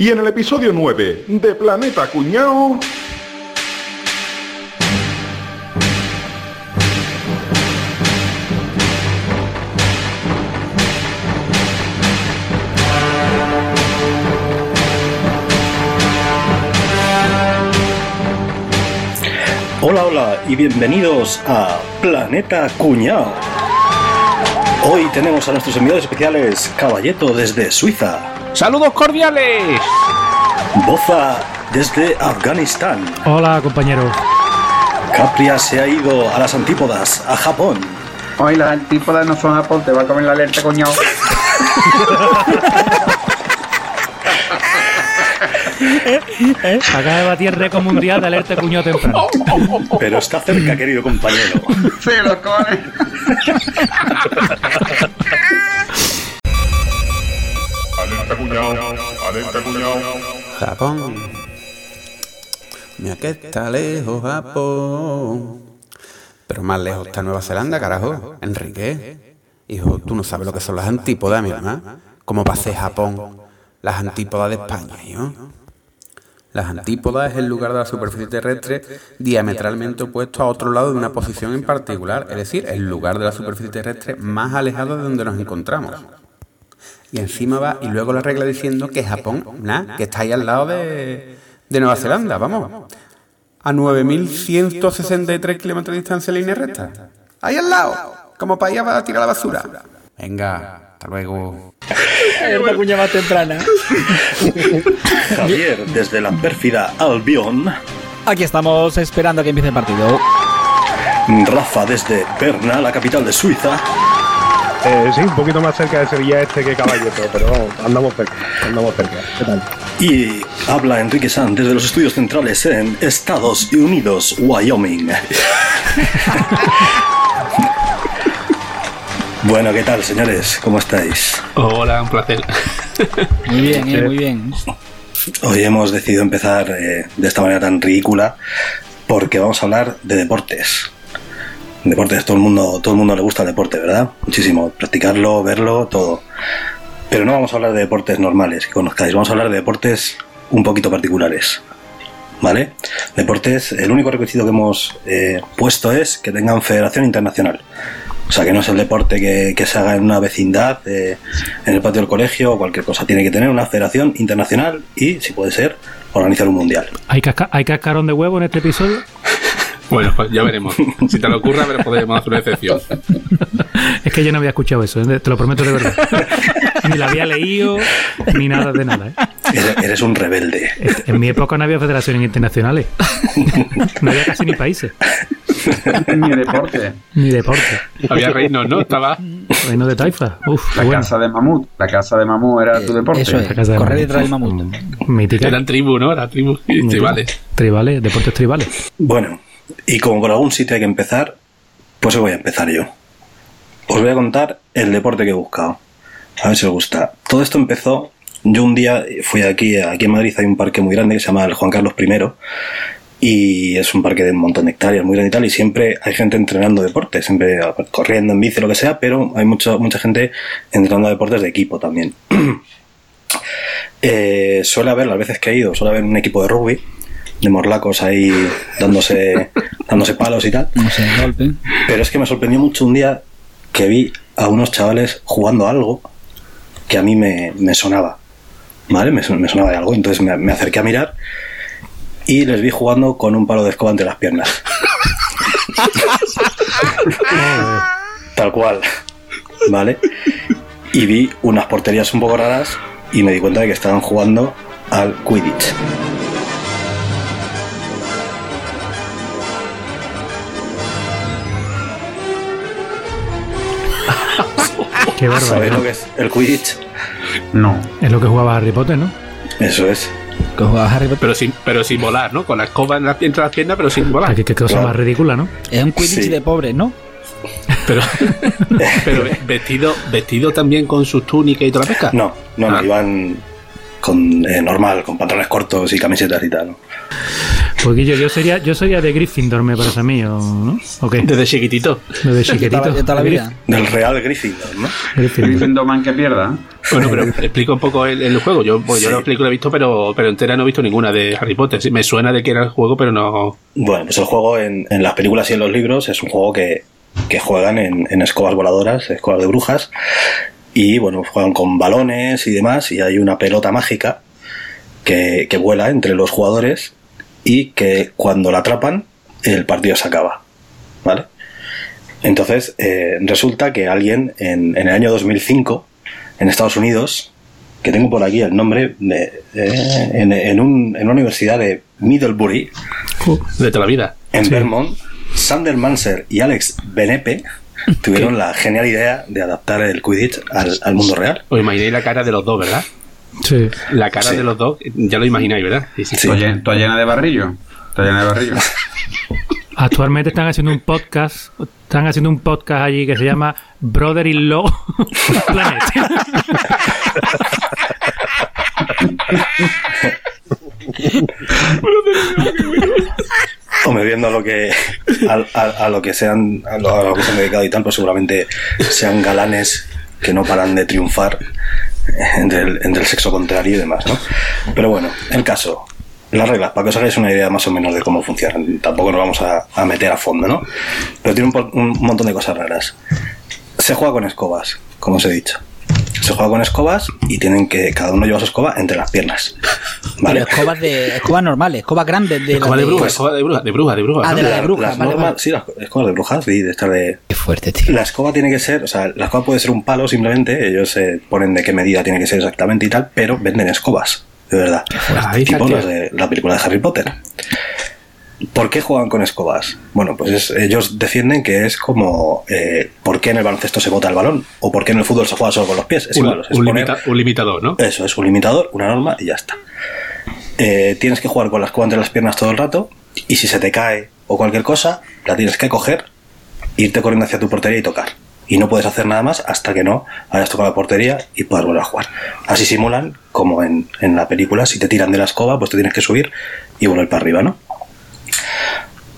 Y en el episodio 9 de Planeta Cuñao... Hola, hola y bienvenidos a Planeta Cuñao. Hoy tenemos a nuestros enviados especiales Caballeto desde Suiza, ¡Saludos cordiales! Boza desde Afganistán, Hola, compañero. Capria se ha ido a las antípodas, a Japón, Hoy las antípodas no son Japón, te va a comer la alerta, coñado. Acaba de batir récord mundial de alerta cuñado temprano. pero está cerca, querido compañero. Se lo come. Alerta Cuñao, alerta Cuñao. Japón. Mira que está lejos Japón. Pero más lejos está Nueva Zelanda, carajo. Enrique. Hijo, tú no sabes lo que son las antípodas, mi hermano. ¿Cómo pasé Japón? Las antípodas de España, hijo. Las antípodas es el lugar de la superficie terrestre diametralmente opuesto a otro lado de una posición en particular, es decir, el lugar de la superficie terrestre más alejado de donde nos encontramos. Y encima va y luego la regla diciendo que Japón, nada, que está ahí al lado de, de Nueva Zelanda, vamos. A 9.163 kilómetros de distancia en línea recta. Ahí al lado, como para allá va a tirar la basura. Venga, hasta luego. Alerta cuña más temprana. Javier desde la pérfida Albion, Aquí estamos esperando a que empiece el partido. Rafa desde Berna, la capital de Suiza, Eh, sí, un poquito más cerca de Sevilla Este que Caballeto, pero vamos, andamos cerca, andamos cerca. ¿Qué tal? y habla Enrique San desde los estudios centrales en Estados Unidos, Wyoming. Bueno, ¿qué tal, señores? ¿Cómo estáis? Hola, un placer. Muy bien, eh, muy bien. Hoy hemos decidido empezar eh, de esta manera tan ridícula porque vamos a hablar de deportes. Deportes, todo el mundo, todo el mundo le gusta el deporte, ¿verdad? Muchísimo, practicarlo, verlo, todo. Pero no vamos a hablar de deportes normales que conozcáis, vamos a hablar de deportes un poquito particulares. ¿Vale? Deportes, el único requisito que hemos eh, puesto es que tengan federación internacional. O sea, que no es el deporte que, que se haga en una vecindad, eh, en el patio del colegio o cualquier cosa. Tiene que tener una federación internacional y, si puede ser, organizar un mundial. ¿Hay, casca- ¿Hay cascarón de huevo en este episodio? Bueno, pues ya veremos. Si te lo ocurre, pero podemos hacer una excepción. Es que yo no había escuchado eso, ¿eh? te lo prometo de verdad. Ni la había leído, ni nada de nada. ¿eh? Eres, un rebelde. En mi época no había federaciones internacionales. No había casi ni países, Ni deporte. ni deporte. Había reinos, ¿no? Estaba. Reino de Taifa. Uf, La bueno. casa de mamut. La casa de mamut era tu deporte. Eso La es, casa de correr mamut. detrás del mamut. Mítica. Eran tribu, ¿no? Era tribu tribales. Tribales, deportes tribales. Bueno, y como por algún sitio hay que empezar, pues voy a empezar yo. Os voy a contar el deporte que he buscado. A ver si os gusta. Todo esto empezó. Yo un día fui aquí, aquí en Madrid hay un parque muy grande que se llama el Juan Carlos I. Y es un parque de un montón de hectáreas, muy grande y tal. Y siempre hay gente entrenando deporte, siempre corriendo en bici, lo que sea, pero hay mucho, mucha gente entrenando deportes de equipo también. Eh, suele haber, las veces que he ido, suele haber un equipo de rugby, de morlacos ahí dándose, dándose palos y tal. No sé, golpe. Pero es que me sorprendió mucho un día que vi a unos chavales jugando algo que a mí me, me sonaba. ¿Vale? Me sonaba de algo. Entonces me, me acerqué a mirar y les vi jugando con un palo de escoba entre las piernas. Tal cual. ¿Vale? Y vi unas porterías un poco raras y me di cuenta de que estaban jugando al Quidditch. Qué ¿Sabéis bárbaro. lo que es el Quidditch? No. Es lo que jugaba Harry Potter, ¿no? Eso es. Que jugaba Harry Potter. Pero sin, pero sin volar, ¿no? Con la escoba en la, entre las piernas, pero sin volar. Qué, qué cosa Claro. más ridícula, ¿no? Es un Quidditch Sí. de pobres, ¿no? Pero, pero vestido, vestido también con sus túnicas y toda la pesca. No, no, no, Ah. iban con eh, normal, con pantalones cortos y camisetas y tal. ¿no? Pues Guillo, yo sería, yo sería de Gryffindor, me parece a mí, ¿o no? ¿O qué? Desde chiquitito. Desde chiquitito. De toda la vida. Del Real Gryffindor, ¿no? Gryffindor. Gryffindor man que pierda. Bueno, pero explico un poco el, el juego. Yo, pues, yo Sí. la película he visto, pero, pero entera no he visto ninguna de Harry Potter. Sí, me suena de que era el juego, pero no. Bueno, pues el juego en, en las películas y en los libros es un juego que, que juegan en, en escobas voladoras, escobas de brujas, y bueno, juegan con balones y demás, y hay una pelota mágica que, que vuela entre los jugadores y que cuando la atrapan, el partido se acaba. ¿Vale? Entonces, eh, resulta que alguien en, en el año 2005, en Estados Unidos, que tengo por aquí el nombre, de, eh, en, en un- en una universidad de Middlebury, De toda la vida. en Vermont, Sander Manser y Alex Benepe tuvieron la genial idea de adaptar el Quidditch al, al mundo real. Os imagináis la cara de los dos, ¿verdad? Sí. La cara Sí. de los dos, ya lo imagináis, ¿verdad? Sí, sí. Sí. Toda llena, toda llena de barrillo. Toda llena de barrillo. Actualmente están haciendo un podcast, están haciendo un podcast allí que se llama Brother in Law Planet. Hombre, viendo a lo que a, a- a lo que sean a lo, a lo que se han dedicado y tal, pues seguramente sean galanes que no paran de triunfar entre el, sexo contrario y demás, ¿no? Pero bueno, el caso, las reglas, para que os hagáis una idea más o menos de cómo funcionan. Tampoco nos vamos a, meter a fondo, ¿no? Pero tiene un montón de cosas raras. Se juega con escobas, como os he dicho. Se juega con escobas y tienen que cada uno lleva su escoba entre las piernas. ¿Vale? Pero escobas de escobas normales, escobas grandes de Escoba las de bruja, pues, escoba de bruja, de bruja, de bruja. Ah, ¿no? de la de brujas, Las vale, normas- vale. Sí, las escobas de brujas, sí, de estar de, Qué fuerte, tío. la escoba tiene que ser, o sea, la escoba puede ser un palo simplemente, ellos se ponen de qué medida tiene que ser exactamente y tal, pero venden escobas, de verdad. Ahí está, tipo tío. las de la película de Harry Potter. ¿Por qué juegan con escobas? Bueno, pues es- ellos defienden que es como eh, ¿por qué en el baloncesto se bota el balón? ¿O por qué en el fútbol se juega solo con los pies? Es un, igual, es un poner- limita- un limitador, ¿no? eso, es un limitador, una norma y ya está. Eh, tienes que jugar con la escoba entre las piernas todo el rato y si se te cae o cualquier cosa, la tienes que coger, irte corriendo hacia tu portería y tocar. Y no puedes hacer nada más hasta que no hayas tocado la portería y puedas volver a jugar. Así simulan, como en, en la película, si te tiran de la escoba, pues te tienes que subir y volver para arriba, ¿no?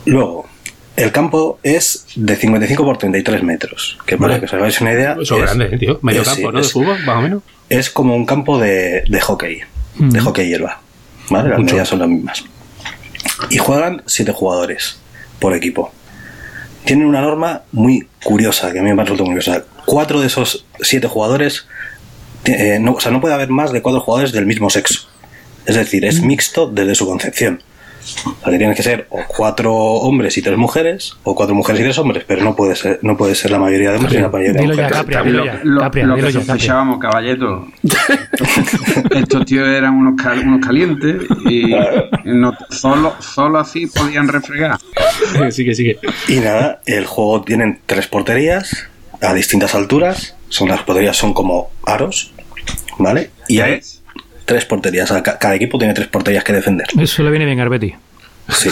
Luego, el campo es de 55 por 33 metros, que para Vale. que os hagáis una idea... Eso es grande, ¿eh, tío. Medio es- campo, sí, ¿no? De es- fútbol, más o menos. es como un campo de, de hockey, de Mm. hockey hierba. ¿Vale? Las Mucho. medidas son las mismas. Y juegan siete jugadores por equipo. Tienen una norma muy curiosa, que a mí me ha resultado muy curiosa. Cuatro de esos siete jugadores, ti- eh, no, o sea, no puede haber más de cuatro jugadores del mismo sexo. Es decir, Mm. es mixto desde su concepción. O sea, que tienen que ser o cuatro hombres y tres mujeres, o cuatro mujeres y tres hombres, pero no puede ser, no puede ser la mayoría de hombres y la mayoría de mujeres. Capria, Lo, dilo ya. lo- Capria, lo dilo que sospechábamos, caballeto. Estos tíos eran unos, cal- unos calientes y no, solo, solo así podían refregar. sigue, sigue. Y nada, el juego tienen tres porterías a distintas alturas. Son las porterías son como aros, ¿vale? Y hay. Tres porterías. O sea, ca- Cada equipo tiene tres porterías que defender. Eso le viene bien a Arbetti. Sí.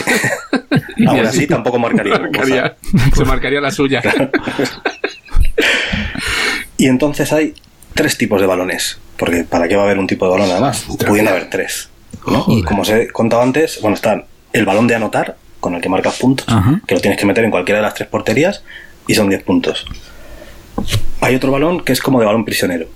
Aún así tampoco marcaría. se marcaría la suya. Y entonces hay tres tipos de balones. Porque ¿para qué va a haber un tipo de balón nada más? Pudiendo haber tres. ¿no? Y como os he contado antes, bueno, están el balón de anotar, con el que marcas puntos, Ajá. que lo tienes que meter en cualquiera de las tres porterías, y son 10 puntos. Hay otro balón que es como de balón prisionero.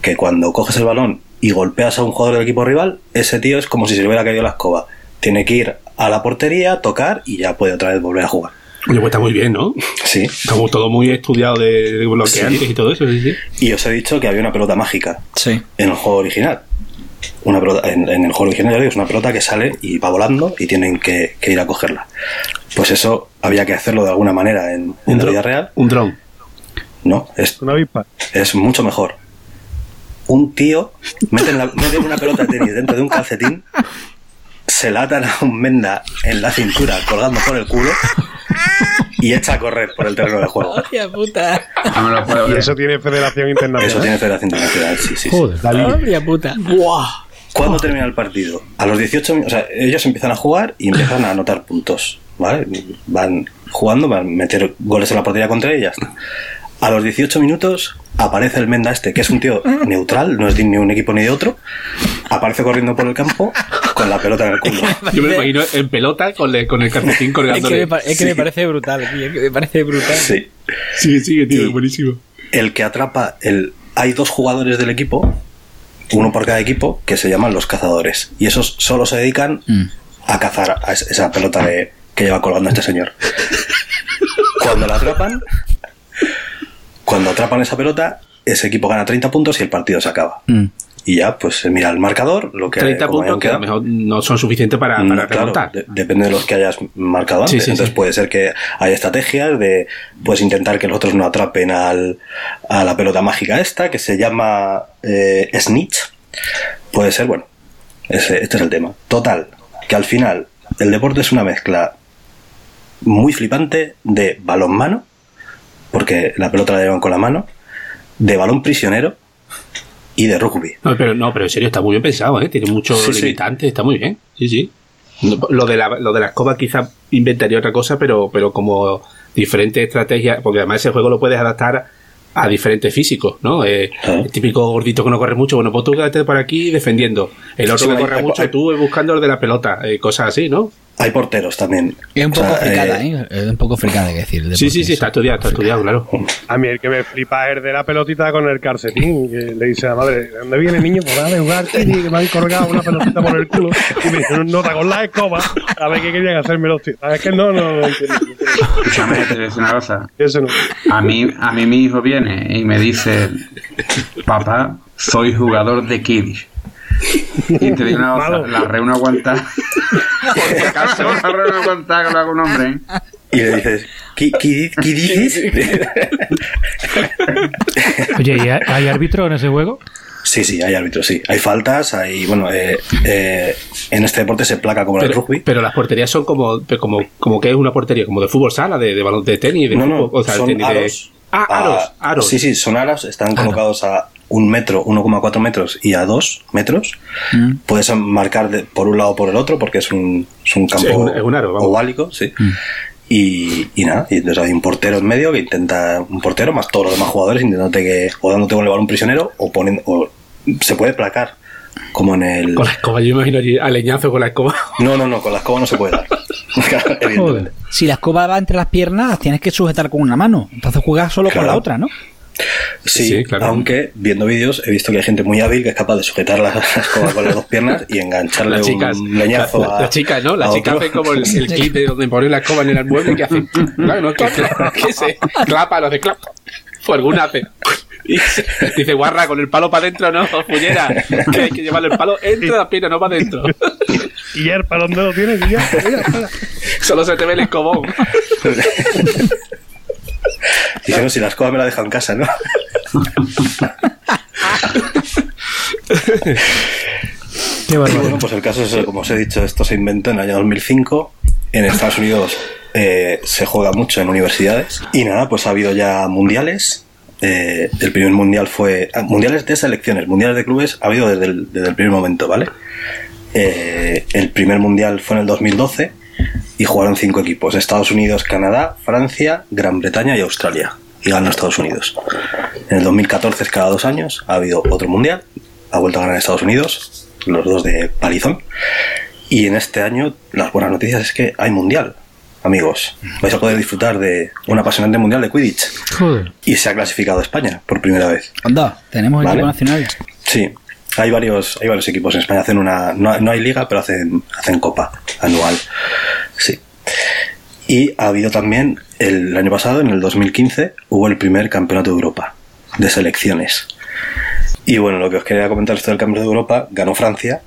Que cuando coges el balón y golpeas a un jugador del equipo rival, ese tío es como si se le hubiera caído la escoba. Tiene que ir a la portería, tocar y ya puede otra vez volver a jugar. Oye, pues está muy bien, ¿no? Sí. Como todo muy estudiado de, de bloqueantes Sí. y todo eso, sí, sí. Y os he dicho que había una pelota mágica Sí. en el juego original. Una pelota, en, en el juego original ya digo, es una pelota que sale y va volando y tienen que, que ir a cogerla. Pues eso había que hacerlo de alguna manera en, en la vida real. Un dron. No, es, Una avispa. es mucho mejor. Un tío mete, en la- mete una pelota de tenis dentro de un calcetín, se la atan a un menda en la cintura colgando por el culo y echa a correr por el terreno de juego. Hostia puta. No me lo puedo Y eso tiene Federación Internacional. Eso tiene Federación Internacional, sí, sí. sí. Joder. Hostia puta. Buah. ¿Cuándo termina el partido? A los 18 minutos. O sea, ellos empiezan a jugar y empiezan a anotar puntos. ¿Vale? Van jugando, van a meter goles en la portería contra está. A los 18 minutos aparece el Menda este, que es un tío neutral, no es de ni un equipo ni de otro. Aparece corriendo por el campo, con la pelota en el culo. Yo me lo imagino en pelota con, le- con el calcetín Es colgándole. que, me, pa- es que me parece brutal, tío. es que me parece brutal. Sí. Sigue, sigue, tío, Y- es buenísimo. El que atrapa, el, hay dos jugadores del equipo, uno por cada equipo, que se llaman los cazadores. Y esos solo se dedican Mm. a cazar a es- esa pelota de- que lleva colgando este señor. Cuando la atrapan, cuando atrapan esa pelota, ese equipo gana 30 puntos y el partido se acaba. Mm. Y ya, pues se mira el marcador, lo que 30 como hayan puntos que a lo mejor no son suficientes para, Mm, para claro, remontar. de- depende de los que hayas marcado Sí, antes. sí, Entonces sí. puede ser que haya estrategias de pues intentar que los otros no atrapen al, a la pelota mágica esta, que se llama eh, Snitch. Puede ser, bueno, ese, este es el tema. Total, que al final el deporte es una mezcla muy flipante de balonmano, porque la pelota la llevan con la mano, de balón prisionero y de rugby. No, pero no, pero en serio está muy bien pensado, ¿eh? Tiene muchos Sí, sí. limitantes, está muy bien. Sí, sí. Lo de la, lo de la escoba quizá inventaría otra cosa, pero, pero como diferentes estrategias, porque además ese juego lo puedes adaptar a diferentes físicos, ¿no? Eh, Claro. El típico gordito que no corre mucho, bueno, pues tú quédate por aquí defendiendo. El otro Sí, que corre hay- mucho, hay- tú buscando el de la pelota, eh, cosas así, ¿no? Hay porteros también. Es un O poco sea, fricada, eh, ¿eh? Es un poco fricada, hay que decir. el Sí, sí, sí, está estudiado, está estudiado, claro. A mí el que me flipa es el de la pelotita con el calcetín, que le dice a la madre, ¿de dónde viene niño? Pues de jugar, que me han colgado una pelotita por el culo. Y me dice, nota con la escoba, a ver qué querían hacerme los tíos. Es que no, no, no entiendo. Escúchame, te voy a decir una cosa. Eso no. A mí, a mí mi hijo viene y me dice, papá, soy jugador de Kiddish. Y te digo una cosa, Malo. la reúno aguantar. Por si acaso la reúno aguantar con algún hombre. ¿eh? Y le dices, ¿qué, qué, qué dices? Oye, ¿y hay- hay árbitro en ese juego? Sí, sí, hay árbitros, sí. Hay faltas, hay, bueno, eh, eh, en este deporte se placa como en el Pero, rugby. pero las porterías son como, como, como que es una portería, como de fútbol sala, de, de balón de tenis, de No, no, o sea, son tenis de- aros. Ah, aros, aros. Sí, sí, son aros, están colocados a un metro, 1,4 metros y a 2 metros. Mm. Puedes marcar de- por un lado o por el otro porque es un, es un campo es un- es un aro, vamos. oválico, sí. Mm. Y, y nada, y entonces hay un portero en medio que intenta, un portero más todos los demás jugadores intentándote que, o dándote con el balón prisionero o poniendo, o se puede placar, como en el... Con la escoba, yo imagino allí a leñazo con la escoba. No, no, no, con la escoba no se puede dar. Si la escoba va entre las piernas, tienes que sujetar con una mano. Entonces juegas solo con la otra, ¿no? Sí, Sí, claro. aunque viendo vídeos he visto que hay gente muy hábil que es capaz de sujetar la escoba con las dos piernas y engancharle Las chicas, un leñazo la- la- a, las chicas, ¿no? Las a chicas otro. hacen como el, el kit de donde ponen la escoba en el mueble que hacen. Claro, no, que, que se clapa, lo hace clap. O alguna hace. Y se- dice, guarra, con el palo para adentro, no, fullera. Que hay que llevarle el palo entre la pierna, no para adentro. Y ya, ¿para dónde lo tienes? Y ya. Solo se te ve el escobón. Dice, no, si la escoba me la deja en casa, ¿no? Qué bueno, pues el caso es, como os he dicho, esto se inventó en el año 2005. En Estados Unidos eh, se juega mucho en universidades. Y nada, pues ha habido ya mundiales. Eh, el primer mundial fue. ah, mundiales de selecciones, mundiales de clubes ha habido desde el, desde el primer momento, ¿vale? Eh, el primer mundial fue en el 2012 y jugaron cinco equipos: Estados Unidos, Canadá, Francia, Gran Bretaña y Australia. Y ganó Estados Unidos. En el 2014, cada dos años, ha habido otro mundial. Ha vuelto a ganar Estados Unidos, los dos de palizón. Y en este año, las buenas noticias es que hay mundial, amigos. Vais a poder disfrutar de un apasionante mundial de Quidditch. Joder. Y se ha clasificado España por primera vez. Anda, tenemos Vale. equipo nacional. Sí, hay varios, hay varios equipos en España. Hacen una, no, no hay liga, pero hacen, hacen copa anual. Sí. Y ha habido también, el año pasado, en el 2015, hubo el primer campeonato de Europa de selecciones. Y bueno, lo que os quería comentar esto del campeonato de Europa, ganó Francia.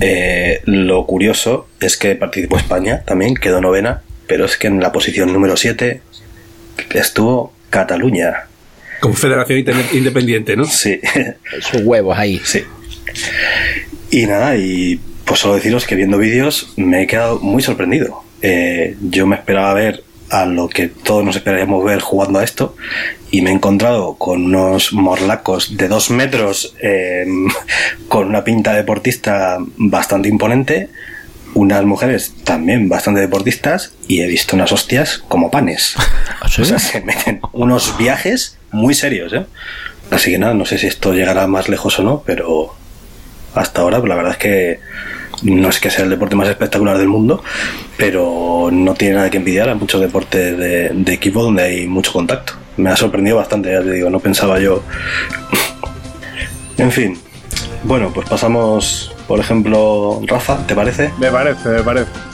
Eh, lo curioso es que participó España también, quedó novena, pero es que en la posición número 7 estuvo Cataluña. Confederación Independiente, ¿no? Sí, Sus huevos ahí. Sí. Y nada, y pues solo deciros que viendo vídeos me he quedado muy sorprendido. Eh, yo me esperaba ver a lo que todos nos esperaríamos ver jugando a esto y me he encontrado con unos morlacos de dos metros eh, con una pinta deportista bastante imponente, unas mujeres también bastante deportistas y he visto unas hostias como panes. ¿Ah, sí? O sea, se meten unos viajes muy serios, ¿eh? Así que nada, no sé si esto llegará más lejos o no, pero hasta ahora pues, la verdad es que no es que sea el deporte más espectacular del mundo, pero no tiene nada que envidiar a muchos deportes de, de equipo donde hay mucho contacto. Me ha sorprendido bastante, ya te digo, no pensaba yo. en fin, bueno, pues pasamos, por ejemplo, Rafa, ¿te parece? Me parece, me parece.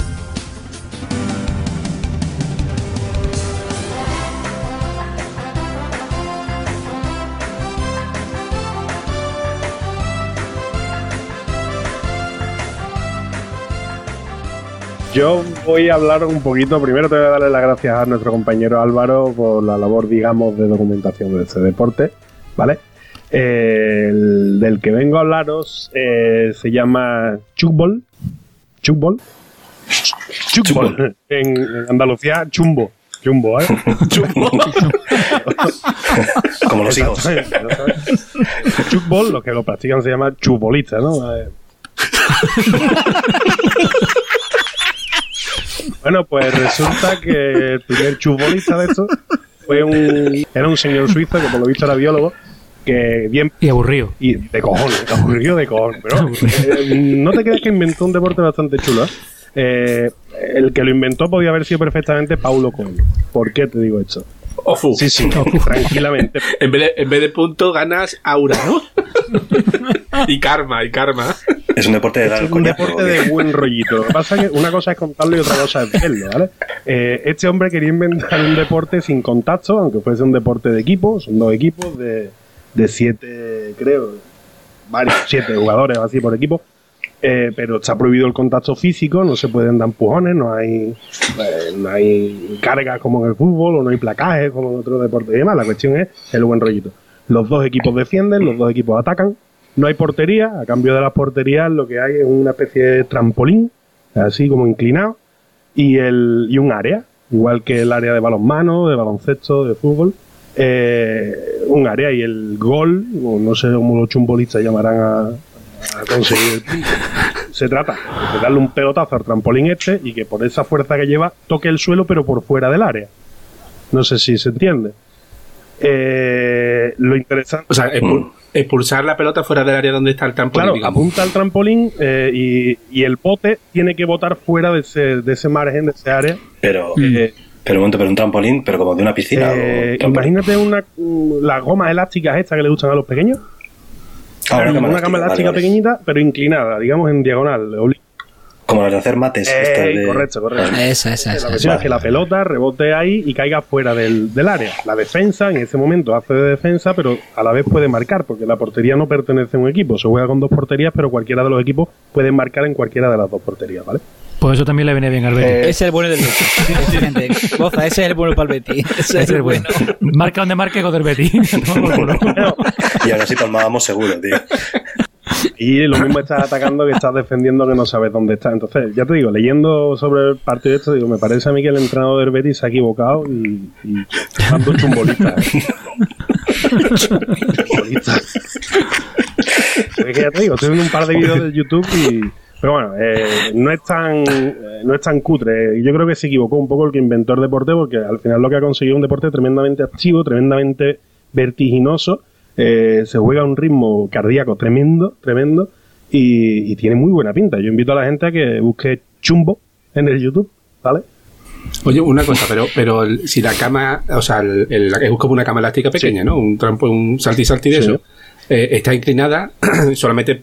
Yo voy a hablar un poquito, primero te voy a darle las gracias a nuestro compañero Álvaro por la labor, digamos, de documentación de este deporte, ¿vale? Eh, el del que vengo a hablaros eh, se llama Chukbol. Chukbol. Chukbol. En, en Andalucía, chumbo. Chumbo, ¿eh? Chumbo. Como los hijos. Chukbol, los que lo practican se llama chubolista, ¿no? Bueno, pues resulta que el primer chutbolista de esto fue un, era un señor suizo que por lo visto era biólogo, que bien Y aburrido. y de cojones, aburrido de cojones. Pero eh, no te creas que inventó un deporte bastante chulo. ¿eh? Eh, el que lo inventó podía haber sido perfectamente Paulo Coelho. ¿Por qué te digo esto? Ofu. Sí, sí, tranquilamente. En vez, de, en vez de punto ganas aura, ¿no? y karma, y karma. Es un deporte de dar Es un coñazo, deporte de buen rollito. Lo que pasa es que una cosa es contarlo y otra cosa es verlo, ¿vale? Eh, este hombre quería inventar un deporte sin contacto, aunque fuese un deporte de equipo. Son dos equipos de, de siete, creo, varios, siete jugadores o así por equipo. Eh, pero está prohibido el contacto físico, no se pueden dar empujones, no hay, eh, no hay cargas como en el fútbol o no hay placajes como en otros deportes y demás. La cuestión es el buen rollito. Los dos equipos defienden, los dos equipos atacan. No hay portería, a cambio de las porterías lo que hay es una especie de trampolín, así como inclinado, y, el, y un área, igual que el área de balonmano, de baloncesto, de fútbol. eh, un área y el gol, no sé cómo los chumbolistas llamarán a conseguir. Se trata de darle un pelotazo al trampolín este y que por esa fuerza que lleva toque el suelo pero por fuera del área. No sé si se entiende. Eh, lo interesante. O sea, expu- expulsar la pelota fuera del área donde está el trampolín, Claro, digamos. apunta al trampolín eh, y, y el bote tiene que botar fuera de ese, de ese margen, de ese área. Pero, Eh, pero un momento, pero un trampolín, pero como de una piscina. eh, imagínate una, mm, las gomas elásticas estas que le gustan a los pequeños. Ah, una cama una cama elástica, vale, vale. pequeñita, pero inclinada, digamos en diagonal. obli- Como las de hacer mates. Eh, de- correcto, correcto. Esa, esa, La esa. cuestión es que la pelota rebote ahí y caiga fuera del, del área. La defensa en ese momento hace de defensa, pero a la vez puede marcar, porque la portería no pertenece a un equipo. Se juega con dos porterías, pero cualquiera de los equipos puede marcar en cualquiera de las dos porterías, ¿vale? Por eso también le viene bien al Betis. Eh, Ese es el bueno del Betis. Goza, ese es el bueno para el Betis. Ese Ese es el bueno. Marca donde marque con el Betis. Y ahora sí palmábamos seguro, tío. Y lo mismo estás atacando que estás defendiendo que no sabes dónde está. Entonces, ya te digo, leyendo sobre el partido de esto, digo, me parece a mí que el entrenador del Betis se ha equivocado y, y dando chumbolista. ¿eh? Chumbolista. es que ya te digo, estoy viendo un par de vídeos de YouTube y. Pero bueno, eh, no es tan eh, no es tan cutre. Yo creo que se equivocó un poco el que inventó el deporte porque al final lo que ha conseguido es un deporte tremendamente activo, tremendamente vertiginoso. eh, se juega a un ritmo cardíaco tremendo, tremendo y, y tiene muy buena pinta. Yo invito a la gente a que busque chumbo en el YouTube, ¿vale? Oye, una cosa, pero, pero el- si la cama, o sea, el, el- es como una cama elástica pequeña, ¿no? Un trampo, un salti salti de Sí. eso. Eh, está inclinada, solamente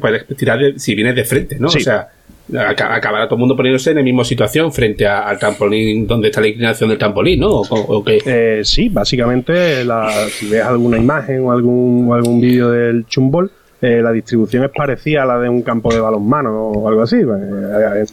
puedes tirar de- si vienes de frente, ¿no? Sí. O sea, aca- acabará todo el mundo poniéndose en la misma situación frente a- al trampolín donde está la inclinación del trampolín, ¿no? O, o- qué. Eh, sí, básicamente, la, si ves alguna imagen o algún, o algún vídeo del chumbol, eh, la distribución es parecida a la de un campo de balonmano o algo así. Eh, eh,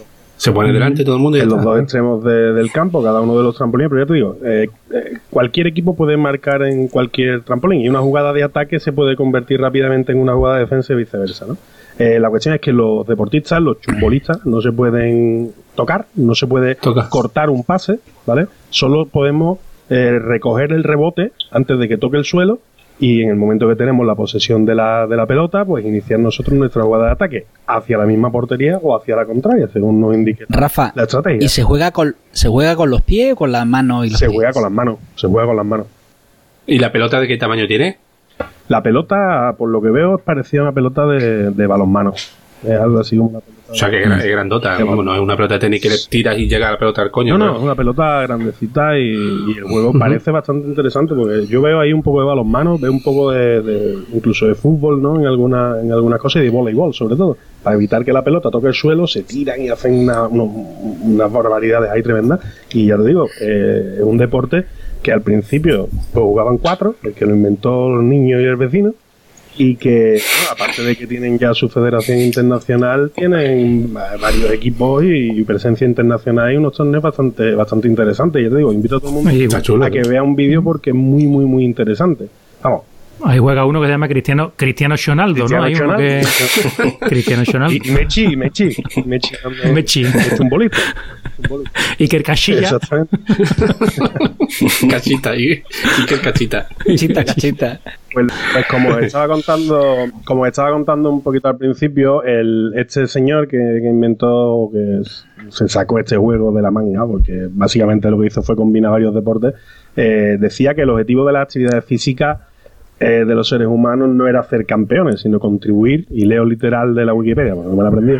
Se pone delante todo el mundo y en los dos extremos de- del campo, cada uno de los trampolines, pero ya te digo, eh, eh, cualquier equipo puede marcar en cualquier trampolín y una jugada de ataque se puede convertir rápidamente en una jugada de defensa y viceversa, ¿no? Eh, la cuestión es que los deportistas, los chumbolistas, no se pueden tocar, no se puede Toca. cortar un pase, ¿vale? Solo podemos recoger el rebote antes de que toque el suelo y en el momento que tenemos la posesión de la, de la pelota, pues iniciar nosotros nuestra jugada de ataque hacia la misma portería o hacia la contraria, según nos indique Rafa, la estrategia. ¿y se juega con se juega con los pies o con las manos y los Se pies? juega con las manos, se juega con las manos. ¿Y la pelota de qué tamaño tiene? La pelota, por lo que veo, es parecida a una pelota de, de balonmano. Es algo así como una pelota O sea, que es, gran- es grandota. Vamos, no es una pelota de tenis que le tiras y llega la pelota al coño. No, no, es una pelota grandecita y, y el juego parece bastante interesante porque yo veo ahí un poco de balonmano, veo un poco de, de- incluso de fútbol, ¿no? En alguna, en algunas cosas y de voleibol sobre todo, para evitar que la pelota toque el suelo, se tiran y hacen una- uno- unas barbaridades ahí tremendas y ya te digo, eh, es un deporte que al principio pues, jugaban cuatro, el que lo inventó los niños y el vecino y que, bueno, aparte de que tienen ya su federación internacional, tienen va- varios equipos y, presencia internacional y unos torneos bastante bastante interesantes. Ya te digo, invito a todo el mundo chulo, a que vea un vídeo porque es muy, muy, muy interesante. Vamos. Ahí juega uno que se llama Cristiano Cristiano Ronaldo, ¿no? Cristiano Hay uno que. Cristiano Ronaldo. Y, Mechi, Mechi, Mechi. Mechi. Es un bolito. El Cachilla. Exactamente. Cachita que cachita. Cachita, cachita. Pues, pues como estaba contando, como estaba contando un poquito al principio, el, este señor que, que inventó, que se sacó este juego de la manga, porque básicamente lo que hizo fue combinar varios deportes, eh, decía que el objetivo de las actividades físicas eh, de los seres humanos no era hacer campeones, sino contribuir, y leo literal de la Wikipedia, porque no me lo aprendí,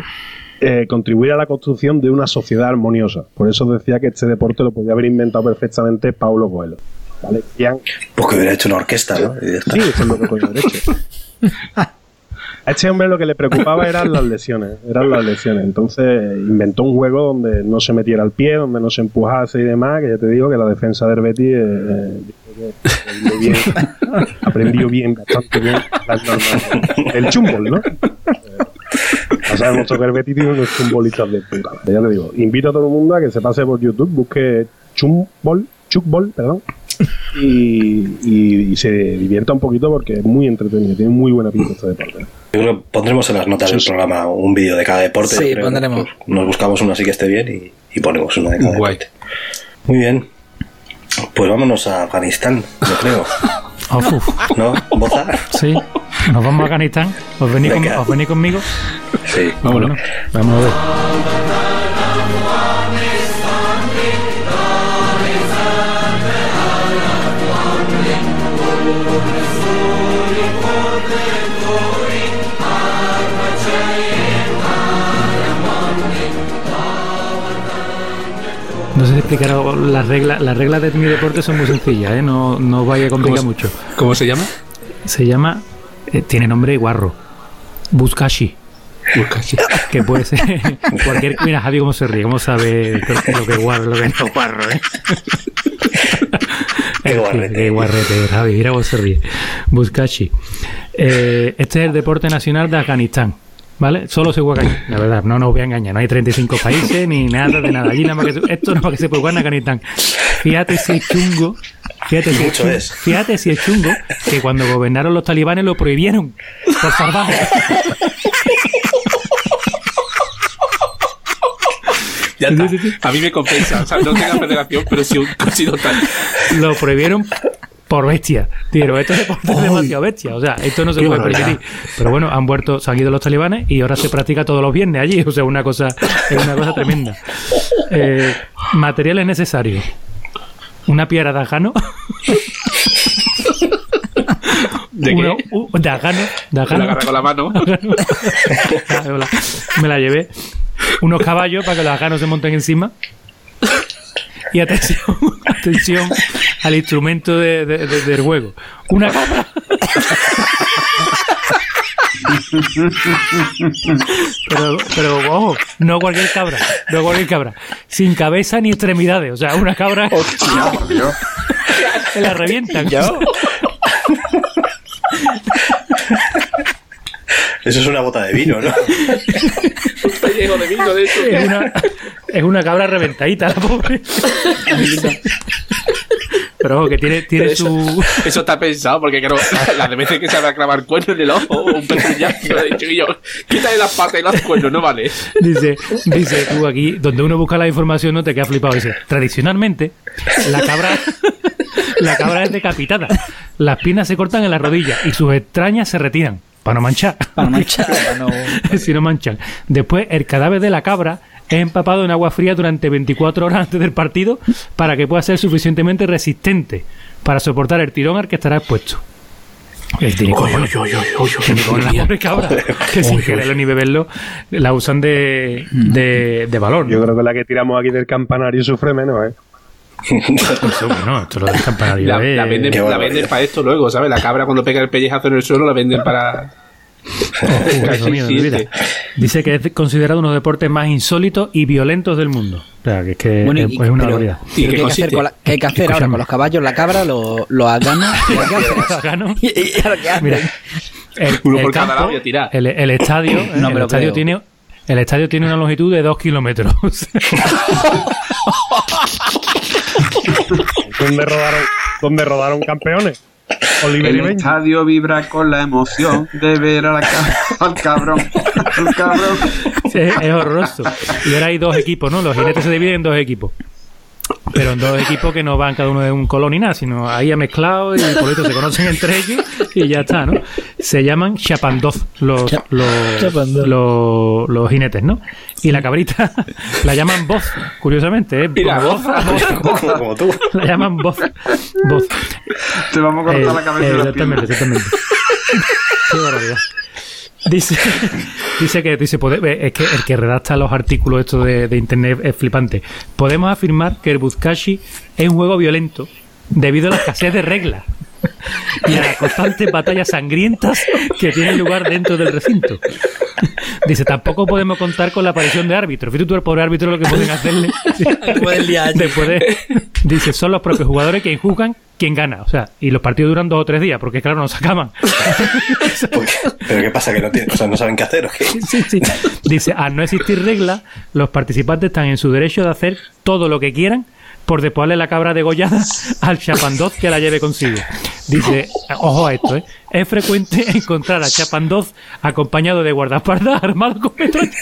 eh, contribuir a la construcción de una sociedad armoniosa. Por eso decía que este deporte lo podía haber inventado perfectamente Paulo Coelho. ¿Vale? Pues que hubiera hecho una orquesta, ¿no? Y ya está. Sí, eso es lo que coño haber hecho. A este hombre lo que le preocupaba eran las lesiones, eran las lesiones. Entonces inventó un juego donde no se metiera el pie, donde no se empujase y demás, que ya te digo que la defensa del Betis eh, eh, aprendió bien, aprendió bien, bastante bien las normas del chumbol, ¿no? Ya sabemos que el Betis tiene unos chumbolistas de puta. Ya te digo, invito a todo el mundo a que se pase por YouTube, busque chumbol, chukbol, perdón, y, y- y se divierta un poquito porque es muy entretenido, tiene muy buena pinta este deporte. Yo creo que pondremos en las notas del programa un vídeo de cada deporte. Sí, pondremos. Pues nos buscamos uno así que esté bien y, y ponemos uno de cada Guay. deporte. Muy bien. Pues vámonos a Afganistán, yo creo. Uf, uf. ¿No? ¿Boza? Sí. Nos vamos a Afganistán. ¿Os venís, con- os venís conmigo? Sí. Vámonos. Bueno, vamos a ver. Explicaros las reglas. Las reglas de mi deporte son muy sencillas, ¿eh? No, no os vaya a complicar ¿Cómo, mucho. ¿Cómo se llama? Se llama. eh, tiene nombre guarro. Buskashi. Buscachi. Que puede ser cualquier. Mira, Javi, cómo se ríe, cómo sabe lo que es guarro, lo que no es guarro, ¿eh? Qué guarrete. Qué guarrete, Javi, mira cómo se ríe. Buskashi. Eh, este es el deporte nacional de Afganistán. ¿Vale? Solo se juega allí, la verdad, no nos voy a engañar. No hay 35 países ni nada de nada. Allí nada más que se- esto nada más que se puede jugar en Afganistán. Fíjate si es chungo. Fíjate si es Mucho chungo, es. fíjate si es chungo que cuando gobernaron los talibanes lo prohibieron por salvaje. Ya está. A mí me compensa. O sea, no tengo federación, pero sí un sido tal. lo prohibieron por bestia. Dijeron, esto es demasiado bestia. O sea, esto no se Qué puede barbaridad. permitir. Pero bueno, han vuelto, se han ido los talibanes y ahora se practica todos los viernes allí. O sea, una cosa, es una cosa tremenda. Eh, materiales necesarios. Una piedra de ajano. ¿De qué? u- de ajano. De Me la ajano. agarra con la mano. la, me la llevé. Unos caballos para que los ajanos se monten encima. Y atención, atención al instrumento de, de- de- del juego. Una cabra. Pero, pero ojo, no cualquier cabra, no cualquier cabra. Sin cabeza ni extremidades. O sea, una cabra que la revientan. Eso es una bota de vino, ¿no? Está lleno de vino de eso. Es una, es una cabra reventadita, la pobre. Pero ojo, que tiene, tiene eso, su. eso está pensado, porque claro, las de veces que se va a clavar cuerno en el ojo o un pezuñazo, he dicho yo, quítale las patas y los cuernos, no vale. Dice, dice tú aquí, donde uno busca la información, no te queda flipado. Dice, tradicionalmente, la cabra, la cabra es decapitada. Las piernas se cortan en las rodillas y sus extrañas se retiran. Para no manchar. Para no manchar, para no- si no manchan. Después, el cadáver de la cabra es empapado en agua fría durante 24 horas antes del partido para que pueda ser suficientemente resistente para soportar el tirón al que estará expuesto. Que tiene cojones la pobre cabra. Que sin quererlo ni beberlo, la usan de, de, de valor. Yo creo que la que tiramos aquí del campanario sufre menos, ¿eh? Eso, bueno, esto lo del campanario. La, la venden, la venden para esto luego, ¿sabes? La cabra cuando pega el pellejazo en el suelo la venden para... Casi mío de mi vida. existe. Dice que es considerado uno de los deportes más insólitos y violentos del mundo. O sea, que es, que Bueno, y- es, es una barbaridad. ¿Y pero qué ¿qué, hay que hacer consiste? con la- qué hay que hacer ahora con los caballos? La cabra lo, lo agana. Gano. ¿Y, y? Mira, el, Uno el por cada campo, lado y a tirar. El, el estadio, eh, No el lo estadio tiene el estadio tiene una longitud de dos kilómetros. ¿Dónde rodaron, dónde rodaron campeones? Oliver y El Benji. estadio vibra con la emoción de ver a la ca- al cabrón. Al cabrón. es, es horroroso. Y ahora hay dos equipos, ¿no? Los jinetes se dividen en dos equipos. Pero en dos equipos que no van cada uno de un color ni nada, sino ahí ha mezclado y por eso se conocen entre ellos y ya está, ¿no? Se llaman chapandoz los, los, chapandoz. los, los jinetes, ¿no? Y la cabrita la llaman voz, curiosamente, ¿eh? Mira, Voz, voz, como, tú. la llaman voz. voz. Te vamos a cortar Eh, la cabeza eh, y las exactamente, exactamente. Qué barbaridad. Dice, dice que dice, es que el que redacta los artículos estos de, de internet es flipante. Podemos afirmar que el Buzkashi es un juego violento debido a la escasez de reglas y a las constantes batallas sangrientas que tienen lugar dentro del recinto. Dice, tampoco podemos contar con la aparición de árbitros. Fíjate tú el pobre árbitro lo que pueden hacerle. Después de- dice, son los propios jugadores quien juzgan quién gana. O sea, y los partidos duran dos o tres días, porque claro, no se acaban. Pero ¿qué pasa? ¿Que no, tienen, o sea, no saben qué hacer o qué? Sí, sí. Dice, al no existir reglas, los participantes están en su derecho de hacer todo lo que quieran por despojarle la cabra degollada al chapandoz que la lleve consigo. Dice, ojo a esto, ¿eh? es frecuente encontrar a chapandoz acompañado de guardaespaldas armados con metralletas.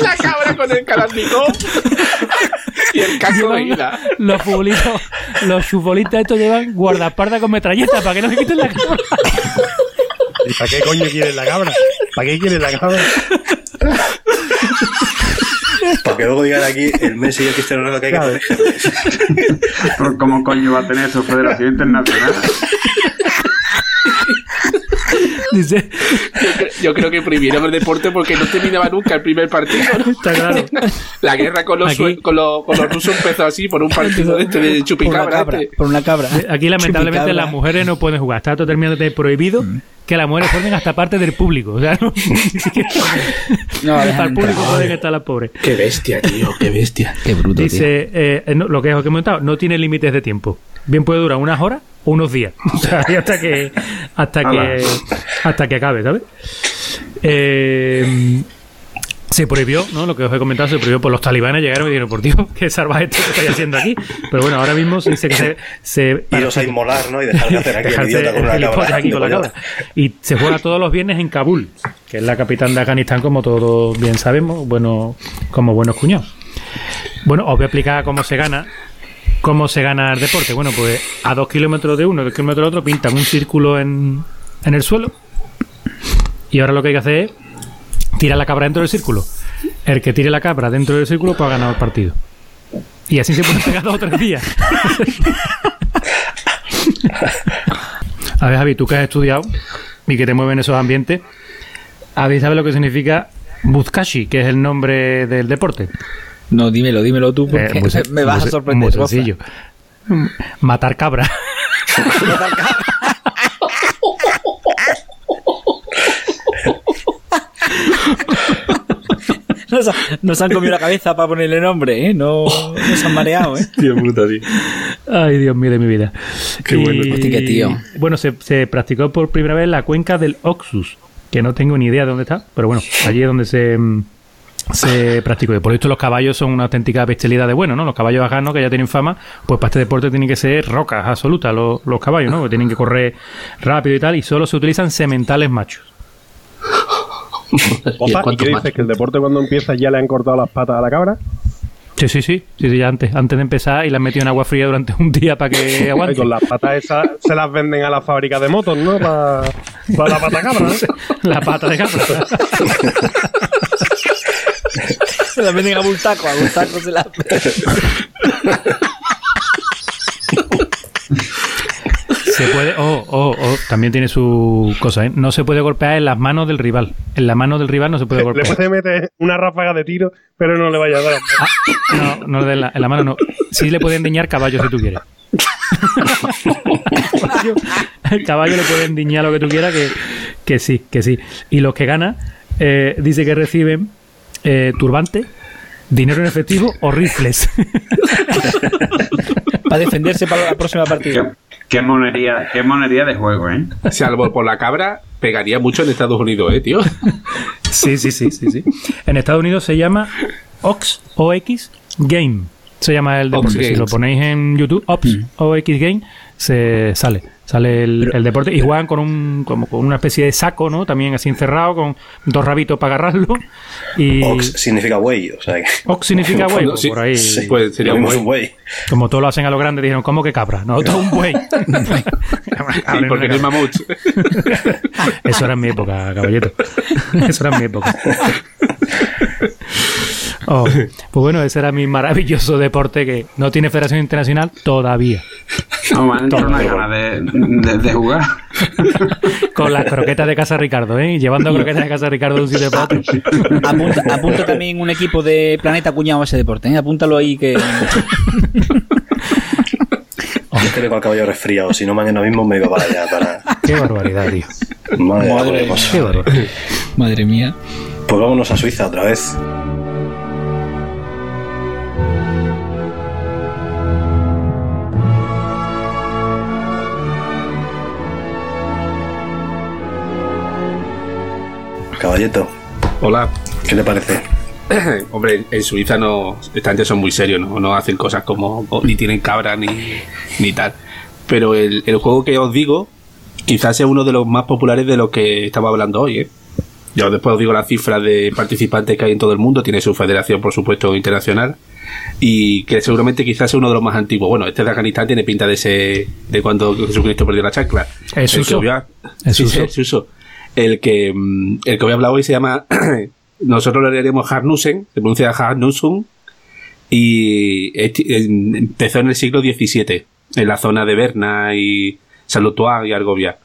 La cabra con el calandicón y el casco de ida. Los futbolistas, los futbolistas estos llevan guardaespaldas con metralletas para que no se quiten la cabra. ¿Y para qué coño quieren la cabra? ¿Para qué quieren la cabra? Porque luego digan aquí el Messi y el Cristiano Ronaldo que hay que Claro. protegerles. Pero ¿Cómo coño va a tener eso Federación Internacional? Dice, Yo, cre- yo creo que prohibieron el deporte porque no terminaba nunca el primer partido. ¿no? está claro. La guerra con los, con los, con los rusos empezó así por un partido de este de Por una chupicabra. cabra. este. Por una cabra. Aquí lamentablemente Chupicabra. las mujeres no pueden jugar. Está totalmente prohibido que las mujeres formen hasta parte del público. O sea, no, ni siquiera No, hasta el público pueden estar las pobres. Qué bestia, tío, qué bestia. Qué bruto. Dice, eh, no, lo que os he comentado, no tiene límites de tiempo. Bien puede durar unas horas o unos días. O sea, y hasta que hasta que hasta que acabe, ¿sabes? Eh, se prohibió, ¿no? Lo que os he comentado, se prohibió por los talibanes llegaron y dijeron, por Dios, qué salvaje esto que estáis haciendo aquí. Pero bueno, ahora mismo se dice que se, se Iros a inmolar, ¿no? Y dejar de hacer aquí dejarse con el cabra. aquí con la cabra. Y se juega todos los viernes en Kabul, que es la capital de Afganistán, como todos bien sabemos, bueno, como buenos cuñados. Bueno, os voy a explicar cómo se gana. ¿Cómo se gana el deporte? Bueno, pues a dos kilómetros de uno, dos kilómetros de otro, pintan un círculo en, en el suelo. Y ahora lo que hay que hacer es tirar la cabra dentro del círculo. El que tire la cabra dentro del círculo, pues ha ganado el partido. Y así se puede pegar dos o tres días. A ver, Javi, tú que has estudiado y que te mueven esos ambientes, Javi, ¿sabes lo que significa Buzkashi, que es el nombre del deporte? No, dímelo, dímelo tú, porque Eh, muy me vas muy a sorprender. Muy sencillo. Matar cabra. Nos, ha- nos han comido la cabeza para ponerle nombre, ¿eh? No nos han mareado, ¿eh? Tío puta, tío. Ay, Dios mío de mi vida. Qué bueno. Hostia, tío. Bueno, se, se practicó por primera vez la cuenca del Oxus, que no tengo ni idea de dónde está, pero bueno, allí es donde se, se practicó. Y por esto los caballos son una auténtica bestialidad de bueno, ¿no? Los caballos afganos que ya tienen fama, pues para este deporte tienen que ser rocas absolutas los, los caballos, ¿no? Que tienen que correr rápido y tal, y solo se utilizan sementales machos. Opa, ¿Y qué dices? ¿Que el deporte cuando empieza ya le han cortado las patas a la cabra? Sí, sí, sí, sí, sí, ya antes, antes de empezar y la han metido en agua fría durante un día para que Y aguante. con las patas esas se las venden a las fábricas de motos, ¿no? Para la pata cabra, ¿no? La pata de cabra. Se la venden a bultaco, a bultaco se la... Se puede, oh, oh, oh, también tiene su cosa, ¿eh? No se puede golpear en las manos del rival. En la mano del rival no se puede Le golpear. puede meter una ráfaga de tiro, pero no le vaya a dar. Ah, no, no de la- en la mano no. Sí le puede endiñar caballo si tú quieres. caballo, el caballo le puede endiñar lo que tú quieras, que, que sí, que sí. Y los que ganan, eh, dice que reciben eh, turbante, dinero en efectivo o rifles. Para defenderse para la próxima partida. Qué monería, qué monería de juego, ¿eh? Salvo por la cabra, pegaría mucho en Estados Unidos, ¿eh, tío? Sí, sí, sí, sí, sí. En Estados Unidos se llama OX OX Game. Se llama el deporte. Si lo ponéis en YouTube, OX OX Game, se sale. Sale el, el deporte y juegan con un como con una especie de saco, ¿no? También así encerrado, con dos rabitos para agarrarlo. Y Ox significa buey, o sea que. Ox significa buey, pues sí. por ahí. Sí, Pues sería un es buey. un buey. Como todo lo hacen a lo grande, dijeron, ¿cómo que cabra? Nosotros un buey. Sí, porque no hay mamuts. Eso era en mi época, caballero. Eso era en mi época. Oh, pues bueno, ese era mi maravilloso deporte que no tiene federación internacional todavía. No, me han entrado una gana de, de, de jugar. Con las croquetas de Casa Ricardo, ¿eh? Llevando croquetas de Casa Ricardo de un sitio para otro. Apunta, apunta también un equipo de Planeta Cuñado a ese deporte. ¿eh? Apúntalo ahí que. Yo quedé con el caballo resfriado, si no mañana mismo me iba para allá. Para... Qué barbaridad, tío. Madre, Madre. Qué barbaridad. Madre mía. Pues vámonos a Suiza otra vez. Caballito, Hola. ¿qué le parece? Hombre, en Suiza no, esta gente son muy serios, ¿no? No hacen cosas como, o- ni tienen cabra ni, ni tal. Pero el, el juego que os digo, quizás sea uno de los más populares de lo que estamos hablando hoy, ¿eh? Yo después os digo la cifra de participantes que hay en todo el mundo, tiene su federación, por supuesto, internacional, y que seguramente quizás sea uno de los más antiguos. Bueno, este de Afganistán tiene pinta de ese, de cuando Jesucristo perdió la chancla. Es El que uso. voy a- Es sí, uso. El que, mm, el que voy a hablar hoy se llama, nosotros lo leeremos Harnusen, se pronuncia Harnusen, y empezó en el siglo XVII, en la zona de Berna y Saint-Lottois y Argovia.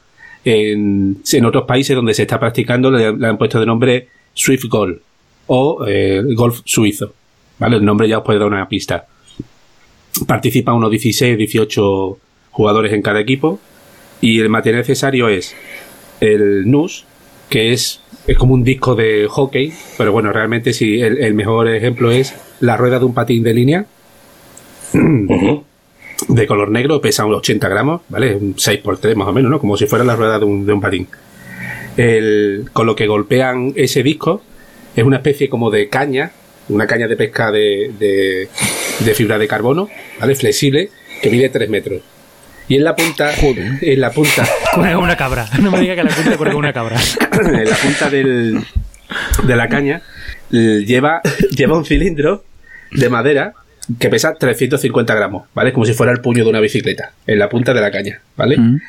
En, otros países donde se está practicando le, le han puesto de nombre Swift Golf o eh, golf suizo. ¿Vale? El nombre ya os puede dar una pista. Participan unos 16, 18 jugadores en cada equipo y el material necesario es el NUS, que es, es como un disco de hockey, pero bueno, realmente sí, el, el mejor ejemplo es la rueda de un patín de línea de color negro, pesa unos 80 gramos, ¿vale? Un 6x3 más o menos, ¿no? Como si fuera la rueda de un, de un patín. El, con lo que golpean ese disco es una especie como de caña, una caña de pesca de, de, de fibra de carbono, ¿vale? Flexible, que mide 3 metros. Y en la punta, en la punta, Con una cabra. No me diga que la con una cabra. en la punta del, de la caña lleva, lleva un cilindro de madera que pesa 350 gramos, ¿vale? Como si fuera el puño de una bicicleta, en la punta de la caña, ¿vale? Mm.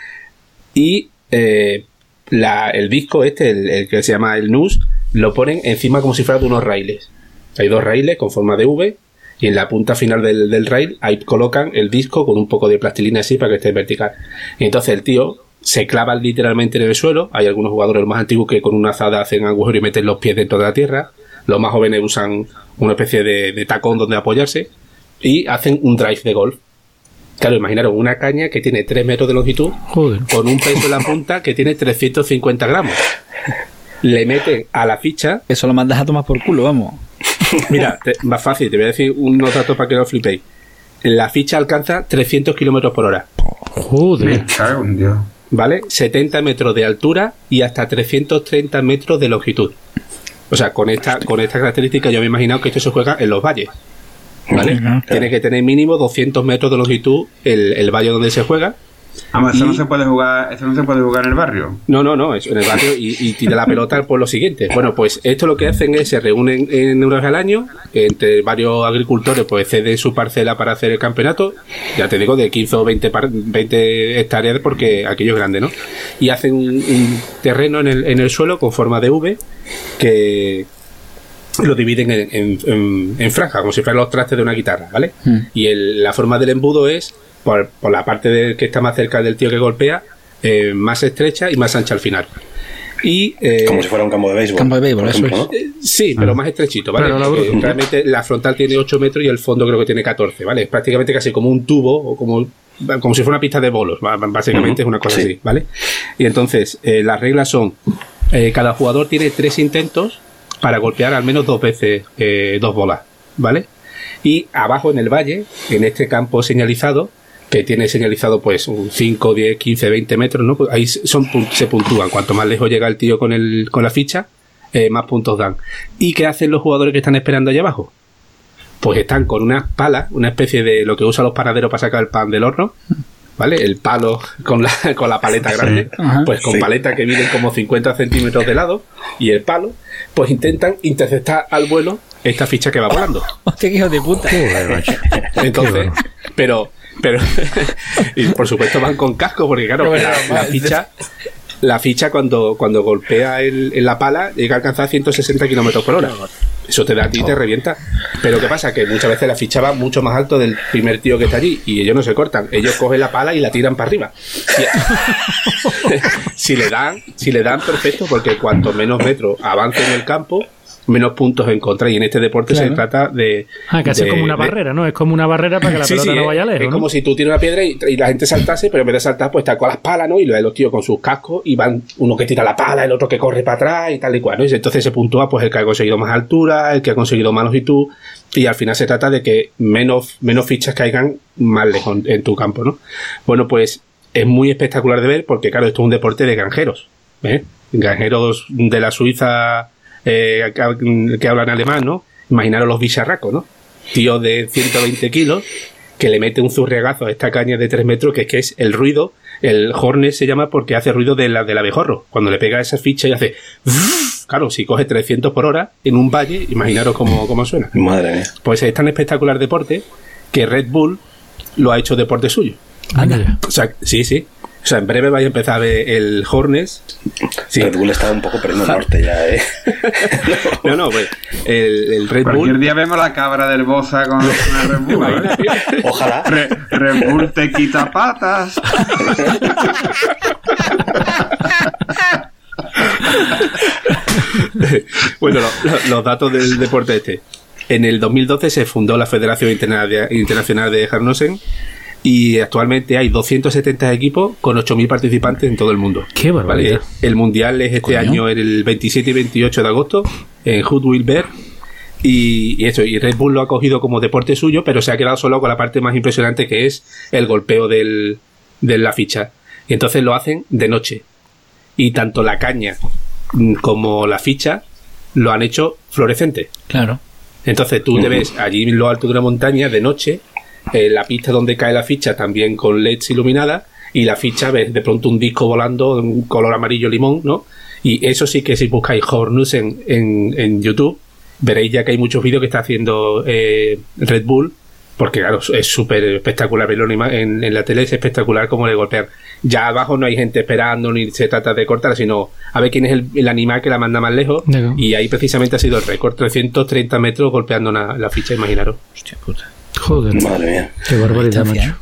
Y eh, la- el disco este, el, el que se llama el NUS, lo ponen encima como si fuera de unos raíles. Hay dos raíles con forma de V y en la punta final del, del rail ahí colocan el disco con un poco de plastilina así para que esté vertical. Y entonces el tío se clava literalmente en el suelo. Hay algunos jugadores más antiguos que con una azada hacen agujero y meten los pies dentro de la tierra. Los más jóvenes usan una especie de, de tacón donde apoyarse y hacen un drive de golf. Claro, imaginaros una caña que tiene 3 metros de longitud Joder. con un peso en la punta que tiene 350 gramos. Le meten a la ficha. Eso lo mandas a tomar por culo, vamos. Mira, te- más fácil, te voy a decir unos datos para que lo flipéis. La ficha alcanza 300 kilómetros por hora, Joder. Me cago en Dios. ¿vale? 70 metros de altura y hasta 330 metros de longitud. O sea, con esta, con esta característica yo me he imaginado que esto se juega en los valles. ¿Vale? Tiene que tener mínimo 200 metros de longitud el, el valle donde se juega. Vamos, eso no se puede jugar, eso no se puede jugar en el barrio. No, no, no, eso en el barrio y, y tira la pelota por lo siguiente. Bueno, pues esto lo que hacen es se reúnen en euros al año, entre varios agricultores pues ceden su parcela para hacer el campeonato, ya te digo, de 15 o 20, par- 20 hectáreas porque aquello es grande, ¿no? Y hacen un, un terreno en el, en el suelo con forma de V que lo dividen en, en, en- en franja, como si fueran los trastes de una guitarra, ¿vale? Mm. Y el- la forma del embudo es por, por la parte de, que está más cerca del tío que golpea, eh, más estrecha y más ancha al final. Y, eh, Como si fuera un campo de béisbol. Campo de béisbol, eso ejemplo, es. ¿no? eh, Sí, pero más estrechito, ¿vale? Claro, la realmente la frontal tiene 8 metros y el fondo creo que tiene 14, ¿vale? Es prácticamente casi como un tubo o como, como si fuera una pista de bolos, básicamente es una cosa Sí. así, ¿vale? Y entonces, eh, las reglas son, eh, cada jugador tiene tres intentos para golpear al menos dos veces eh, dos bolas, ¿vale? Y abajo en el valle, en este campo señalizado, que tiene señalizado pues un 5, 10, 15, 20 metros, ¿no? Pues ahí son, se puntúan. Cuanto más lejos llega el tío con, el, con la ficha, eh, más puntos dan. ¿Y qué hacen los jugadores que están esperando allá abajo? Pues están con unas palas, una especie de lo que usan los panaderos para sacar el pan del horno, ¿vale? El palo con la, con la paleta grande, Ajá. pues con Sí. paleta que miden como 50 centímetros de lado, y el palo, pues intentan interceptar al vuelo esta ficha que va volando. Hostia, qué hijo de puta. Entonces, pero, pero, y por supuesto van con casco, porque claro, No, la, ficha, la ficha cuando, cuando golpea el, en la pala llega a alcanzar 160 kilómetros por hora. Eso te da a ti y te revienta. Pero ¿qué pasa? Que muchas veces la ficha va mucho más alto del primer tío que está allí y ellos no se cortan. Ellos cogen la pala y la tiran para arriba. Si, si le dan, si le dan perfecto, porque cuanto menos metros avance en el campo, menos puntos en contra. Y en este deporte se trata de. Ah, casi de- es como una de- barrera, ¿no? Es como una barrera para que la Sí, pelota sí, no es- vaya lejos, Es ¿no? como si tú tiras una piedra y, y la gente saltase, pero en vez de saltar, pues está con las palas, ¿no? Y luego los tíos con sus cascos y van uno que tira la pala, el otro que corre para atrás y tal y cual, ¿no? Y entonces se puntúa pues el que ha conseguido más altura, el que ha conseguido más longitud, y al final se trata de que menos, menos fichas caigan más lejos en, en tu campo, ¿no? Bueno, pues es muy espectacular de ver porque, claro, esto es un deporte de granjeros, ¿eh? Granjeros de la Suiza eh, que, hablan alemán, ¿no? Imaginaros los bicharracos, ¿no? Tíos de 120 kilos que le mete un zurriagazo a esta caña de 3 metros, que es que es el ruido, el hornet se llama porque hace ruido de la, del abejorro. Cuando le pega esa ficha y hace... Claro, si coge 300 por hora en un valle, imaginaros cómo, cómo suena. Madre mía. Pues es tan espectacular deporte que Red Bull lo ha hecho deporte suyo. Anda ya. O sea, sí, sí. O sea, en breve vais a empezar a ver el Hornets. Sí. Red Bull está un poco perdiendo el norte ya, ¿eh? No, no, pues el, el Red Cualquier Bull. día vemos la cabra del Boza con, con el Red Bull. ¿eh? Ojalá. Re- Red Bull te quita patas. Bueno, lo- lo- los datos del deporte este. En el 2012 se fundó la Federación Interna- Internacional de Harnosen y actualmente hay 270 equipos con 8.000 participantes en todo el mundo. Qué barbaridad. El mundial es este Coño. año el 27 y 28 de agosto en Hood Bear y, y eso, y Red Bull lo ha cogido como deporte suyo, pero se ha quedado solo con la parte más impresionante que es el golpeo del, de la ficha. Y entonces lo hacen de noche. Y tanto la caña mm, como la ficha lo han hecho fluorescente. Claro. Entonces tú te ves allí en lo alto de una montaña de noche, eh, la pista donde cae la ficha también con LEDs iluminadas y la ficha ves de pronto un disco volando de un color amarillo limón, ¿no? Y eso sí que si buscáis Hornus en, en, en YouTube, veréis ya que hay muchos vídeos que está haciendo eh, Red Bull, porque claro, es súper espectacular verlo en, en, la tele, es espectacular como le golpean. Ya abajo no hay gente esperando ni se trata de cortar, sino a ver quién es el, el animal que la manda más lejos. Y ahí precisamente ha sido el récord, 330 metros golpeando una- la ficha, imaginaros. Hostia puta. Joder. Madre mía. Qué barbaridad, macho.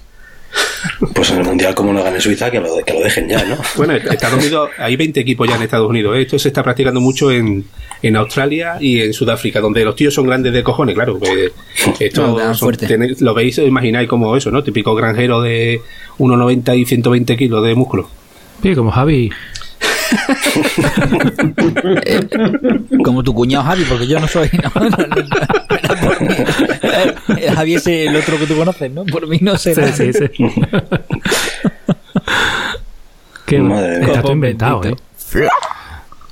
Pues en el mundial, como no gane Suiza, que lo, que lo dejen ya, ¿no? Bueno, Estados Unidos, hay 20 equipos ya en Estados Unidos. ¿eh? Esto se está practicando mucho en, en Australia y en Sudáfrica, donde los tíos son grandes de cojones, claro. que esto No, son- tenéis- lo veis, os imagináis como eso, ¿no? Típico granjero de 1,90 y 120 kilos de músculo. Sí, como Javi. Eh, como tu cuñado Javi, porque yo no soy. No, no, no. Eh, Javi es el otro que tú conoces, ¿no? Por mí no Sí, será. sí, sí. Qué Madre mía. Está todo inventado, ¿eh?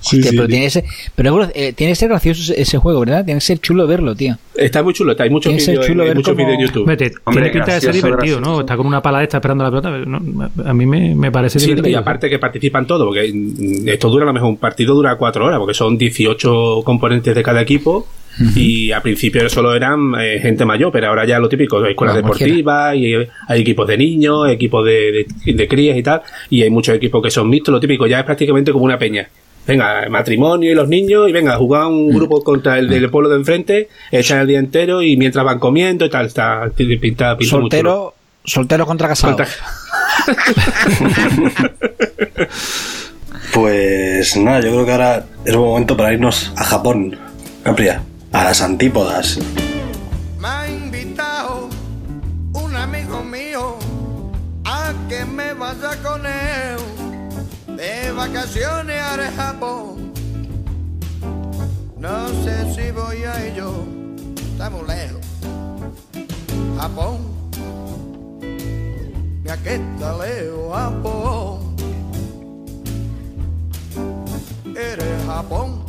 Hostia, pero tiene que ser, pero eh, tiene que ser gracioso ese- ese juego, ¿verdad? Tiene que ser chulo verlo, tío. Está muy chulo, está, hay muchos vídeos muchos cómo- vídeos en YouTube. Vete, Hombre, tiene pinta de ser gracioso, divertido, ¿no? gracioso. Está con una pala esta esperando la pelota. pero no, a mí me, me parece Sí, divertido. y aparte que participan todos, porque mm, esto dura a lo mejor un partido dura cuatro horas, porque son 18 componentes de cada equipo. Y al principio solo eran eh, gente mayor, pero ahora ya lo típico, hay escuelas deportivas, y hay, hay equipos de niños, equipos de, de, de crías y tal, y hay muchos equipos que son mixtos, lo típico, ya es prácticamente como una peña. Venga, matrimonio y los niños, y venga, a jugar un grupo contra el del pueblo de enfrente, echan el día entero y mientras van comiendo y tal, está pinta, pinta muy chulo. Soltero, Soltero contra casado. Pues nada, yo creo que ahora es buen momento para irnos a Japón, Capria, a las antípodas. Me ha invitado un amigo mío a que me vaya con él de vacaciones No sé si voy a ello, está muy lejos. Japón, que está lejos Japón. Eres Japón.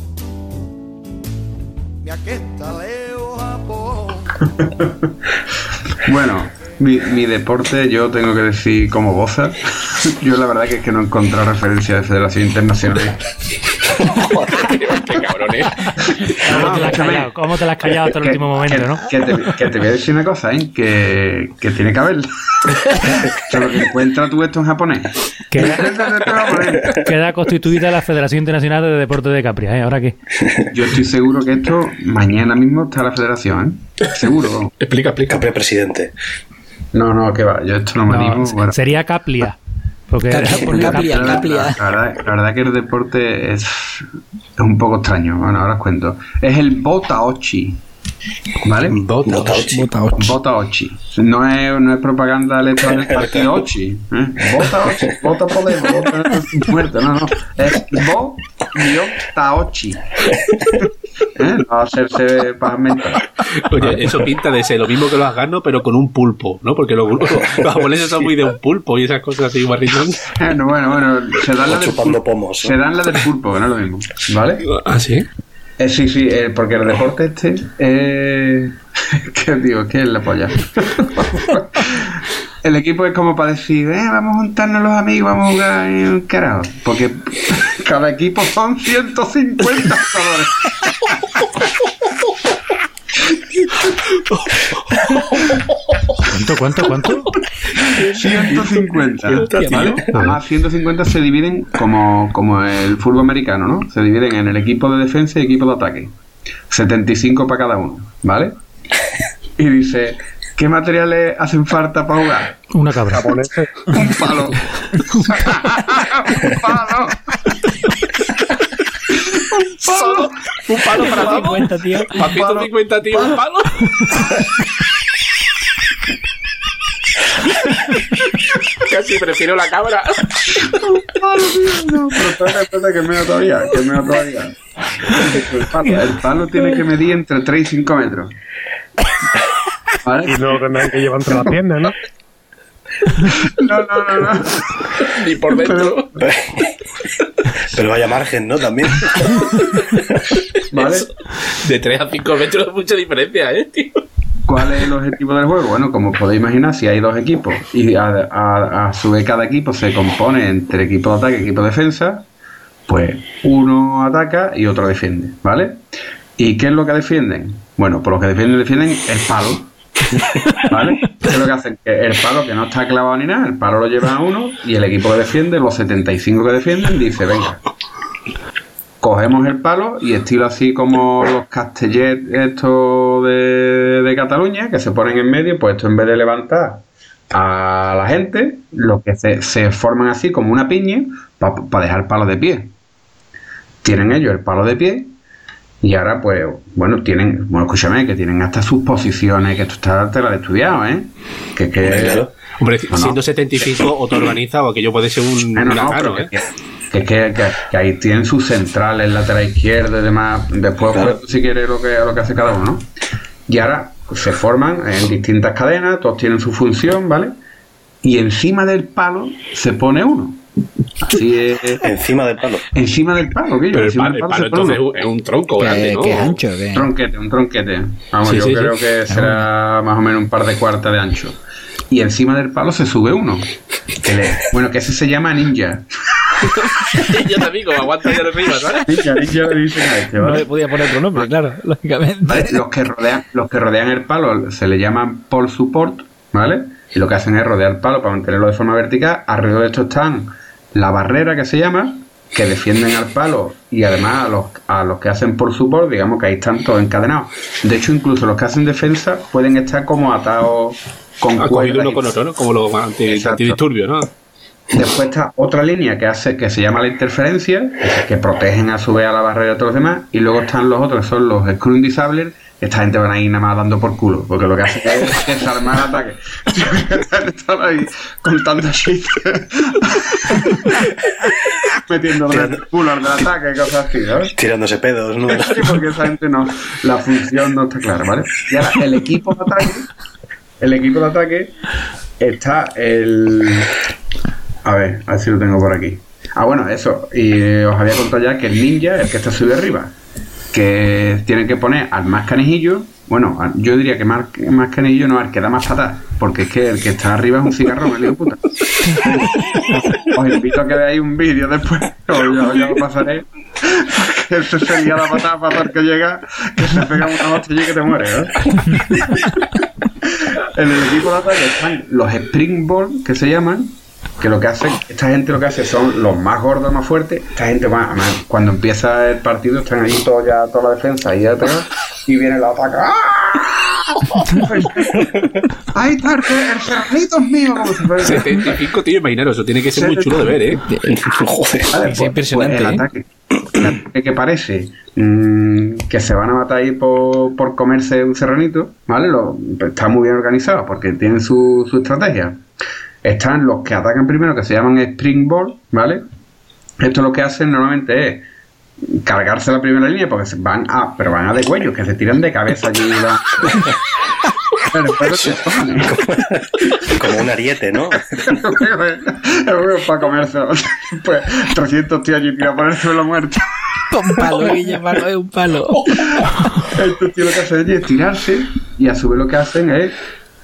Que está lejos Japón. Bueno, mi, mi deporte yo tengo que decir como goza. Yo la verdad que es que no he encontrado referencia de Federación Internacional. Qué cabrones. ¿Cómo te la has callado? ¿Cómo te la has callado hasta el Que- último momento, que, no? Que te, que te voy a decir una cosa, ¿eh? Que, que tiene que haber. Solo que encuentra tú esto en japonés. Queda, queda constituida la Federación Internacional de Deportes de Capria, ¿eh? ¿Ahora qué? Yo estoy seguro que esto mañana mismo está la federación, ¿eh? Seguro. Explica, explica. Capria presidente. No, no, que va. Yo esto no me No, animo. Bueno, sería Caplia. Porque Caplia, porque Caplia. la, verdad, la verdad que el deporte es, es un poco extraño. Bueno, ahora os cuento. Es el Botaochi. ¿Vale? Botaochi. Botaochi. No es, no es propaganda electoral del partido Ochi. ¿eh? Botaochi. Vota Podemos. Vota muerto. No, no. Es Botaochi. ¿Eh? No va a hacerse pajas mentales. Oye, eso pinta de ser lo mismo que los afganos, pero con un pulpo, ¿no? Porque los, los japoneses son muy de un pulpo y esas cosas así, guarriñón. Bueno, bueno, bueno. Se dan la del pulpo. pomos. ¿no? Se dan la del pulpo, que no es lo mismo. ¿Vale? Ah, sí. Eh, sí, sí, eh, porque el deporte este eh, que digo, que es la polla. El equipo es como para decir, eh, vamos a juntarnos los amigos, vamos a jugar en un carajo. Porque cada equipo son 150 jugadores. ¿Cuánto, cuánto, cuánto? 150. ¿vale? Además, 150 se dividen como, como el fútbol americano, ¿no? Se dividen en el equipo de defensa y equipo de ataque. 75 para cada uno, ¿vale? Y dice, ¿qué materiales hacen falta para jugar? Una cabra. Un palo. Un palo. Solo un palo para ti. 50, tío. Para 150 tío, un palo. Casi prefiero la cabra. No, pero espérate, que meo todavía, que meo todavía. El palo, el palo tiene que medir entre 3 y 5 metros. ¿Vale? Y no lo tendrán que llevar entre las piernas, ¿no? No, no, no, no. Ni por dentro. Pero vaya margen, ¿no? También. ¿Vale? De 3 a 5 metros, mucha diferencia, ¿eh, tío? ¿Cuál es el objetivo del juego? Bueno, como podéis imaginar, si hay dos equipos y a, a- a su vez cada equipo se compone entre equipo de ataque y equipo de defensa, pues uno ataca y otro defiende, ¿vale? ¿Y qué es lo que defienden? Bueno, por lo que defienden, defienden el palo, ¿vale? ¿Qué es lo que hacen? El palo que no está clavado ni nada, el palo lo lleva a uno y el equipo que defiende, los 75 que defienden, dice, venga, cogemos el palo y estilo así como los castellets estos de, Cataluña, que se ponen en medio, pues esto en vez de levantar a la gente, lo que se, se forman así como una piña para dejar el palo de pie. Tienen ellos el palo de pie y ahora pues, bueno, tienen, bueno, escúchame, que tienen hasta sus posiciones, que esto está tela de estudiado, ¿eh? Que, que, Claro. Hombre, No, no. siendo 75, auto-organizado, aquello puede ser un Bueno, no, caro, pero ¿eh? que, que, que- ahí tienen sus centrales, lateral izquierdo y demás. Después, Claro. pues, si quieres, lo que, lo que hace cada uno. ¿no? Y ahora pues, se forman en distintas cadenas, todos tienen su función, ¿vale? Y encima del palo se pone uno. Así es. Encima del palo. Encima del palo, que yo. Pero el palo, el palo entonces es un tronco grande, Que, ¿no? que es ancho, que. Un tronquete, un tronquete. Vamos, Sí, yo sí, creo sí. que será más o menos un par de cuartas de ancho. Y encima del palo se sube uno. Que le- bueno, que ese se llama ninja. Yo también, como aguanta de arriba, ¿sabes? Ninja, ninja le dicen a este, No le podía poner otro nombre, claro, lógicamente. ¿Vale? Los que rodean, los que rodean el palo se le llaman pole support, ¿vale? Y lo que hacen es rodear el palo para mantenerlo de forma vertical. Alrededor de esto están la barrera que se llama, que defienden al palo y además a los, a los que hacen por support, digamos que ahí están todos encadenados. De hecho, incluso los que hacen defensa pueden estar como atados con cuerdas uno con otro, ¿no? Como los anti- antidisturbios, ¿no? Después está otra línea que hace que se llama la interferencia, que, protegen a su vez a la barrera de todos los demás, y luego están los otros, que son los Screw Disablers. Esta gente van a ir nada más dando por culo, porque lo que hacen es desarmar ataques. Están ahí contando chistes, metiéndole el culo al del ataque cosas así, ¿sabes? Tirándose pedos, ¿no? Sí, porque esa gente no, la función no está clara, ¿vale? Y ahora el equipo de ataque, el equipo de ataque está el, a ver, a ver si lo tengo por aquí. Ah, bueno, eso, y eh, os había contado ya que el ninja, el que está subido arriba, que tiene que poner al más canijillo, bueno, yo diría que más, más canijillo no al que da más patas, porque es que el que está arriba es un cigarrón, el hijo puta. Os invito a que veáis un vídeo después, o ya, lo pasaré. Que se sería la patada para que llega, que se pega una hostia y que te muere, ¿eh? En el equipo de ataque están los Spring que se llaman, que lo que hacen, esta gente lo que hace son los más gordos, más fuertes. Esta gente va, cuando empieza el partido, están ahí todos ya, toda la defensa ahí ya pegado, y viene la ataca. ¡Ahí está el, el serranito es mío! Como si fuera- 75, tío, imaginaros, eso tiene que ser muy chulo de ver, ¿eh? Joder. Vale, Es pues- impresionante, pues el ¿eh? ataque, el ataque que parece mm, que se van a matar ahí por, por comerse un serranito, ¿vale? Lo- está muy bien organizado porque tienen su, su estrategia. Están los que atacan primero, que se llaman Springboard, ¿vale? Esto lo que hacen normalmente es cargarse la primera línea porque se van a, pero van a de cuello, que se tiran de cabeza allí. la- Pero después se toman, ¿eh? Como un ariete, ¿no? para comerse. Pues 300 tíos allí tirados por el suelo muerto. Un palo, Guille, palo, es un palo. Estos tíos lo que hacen allí es tirarse y a su vez lo que hacen es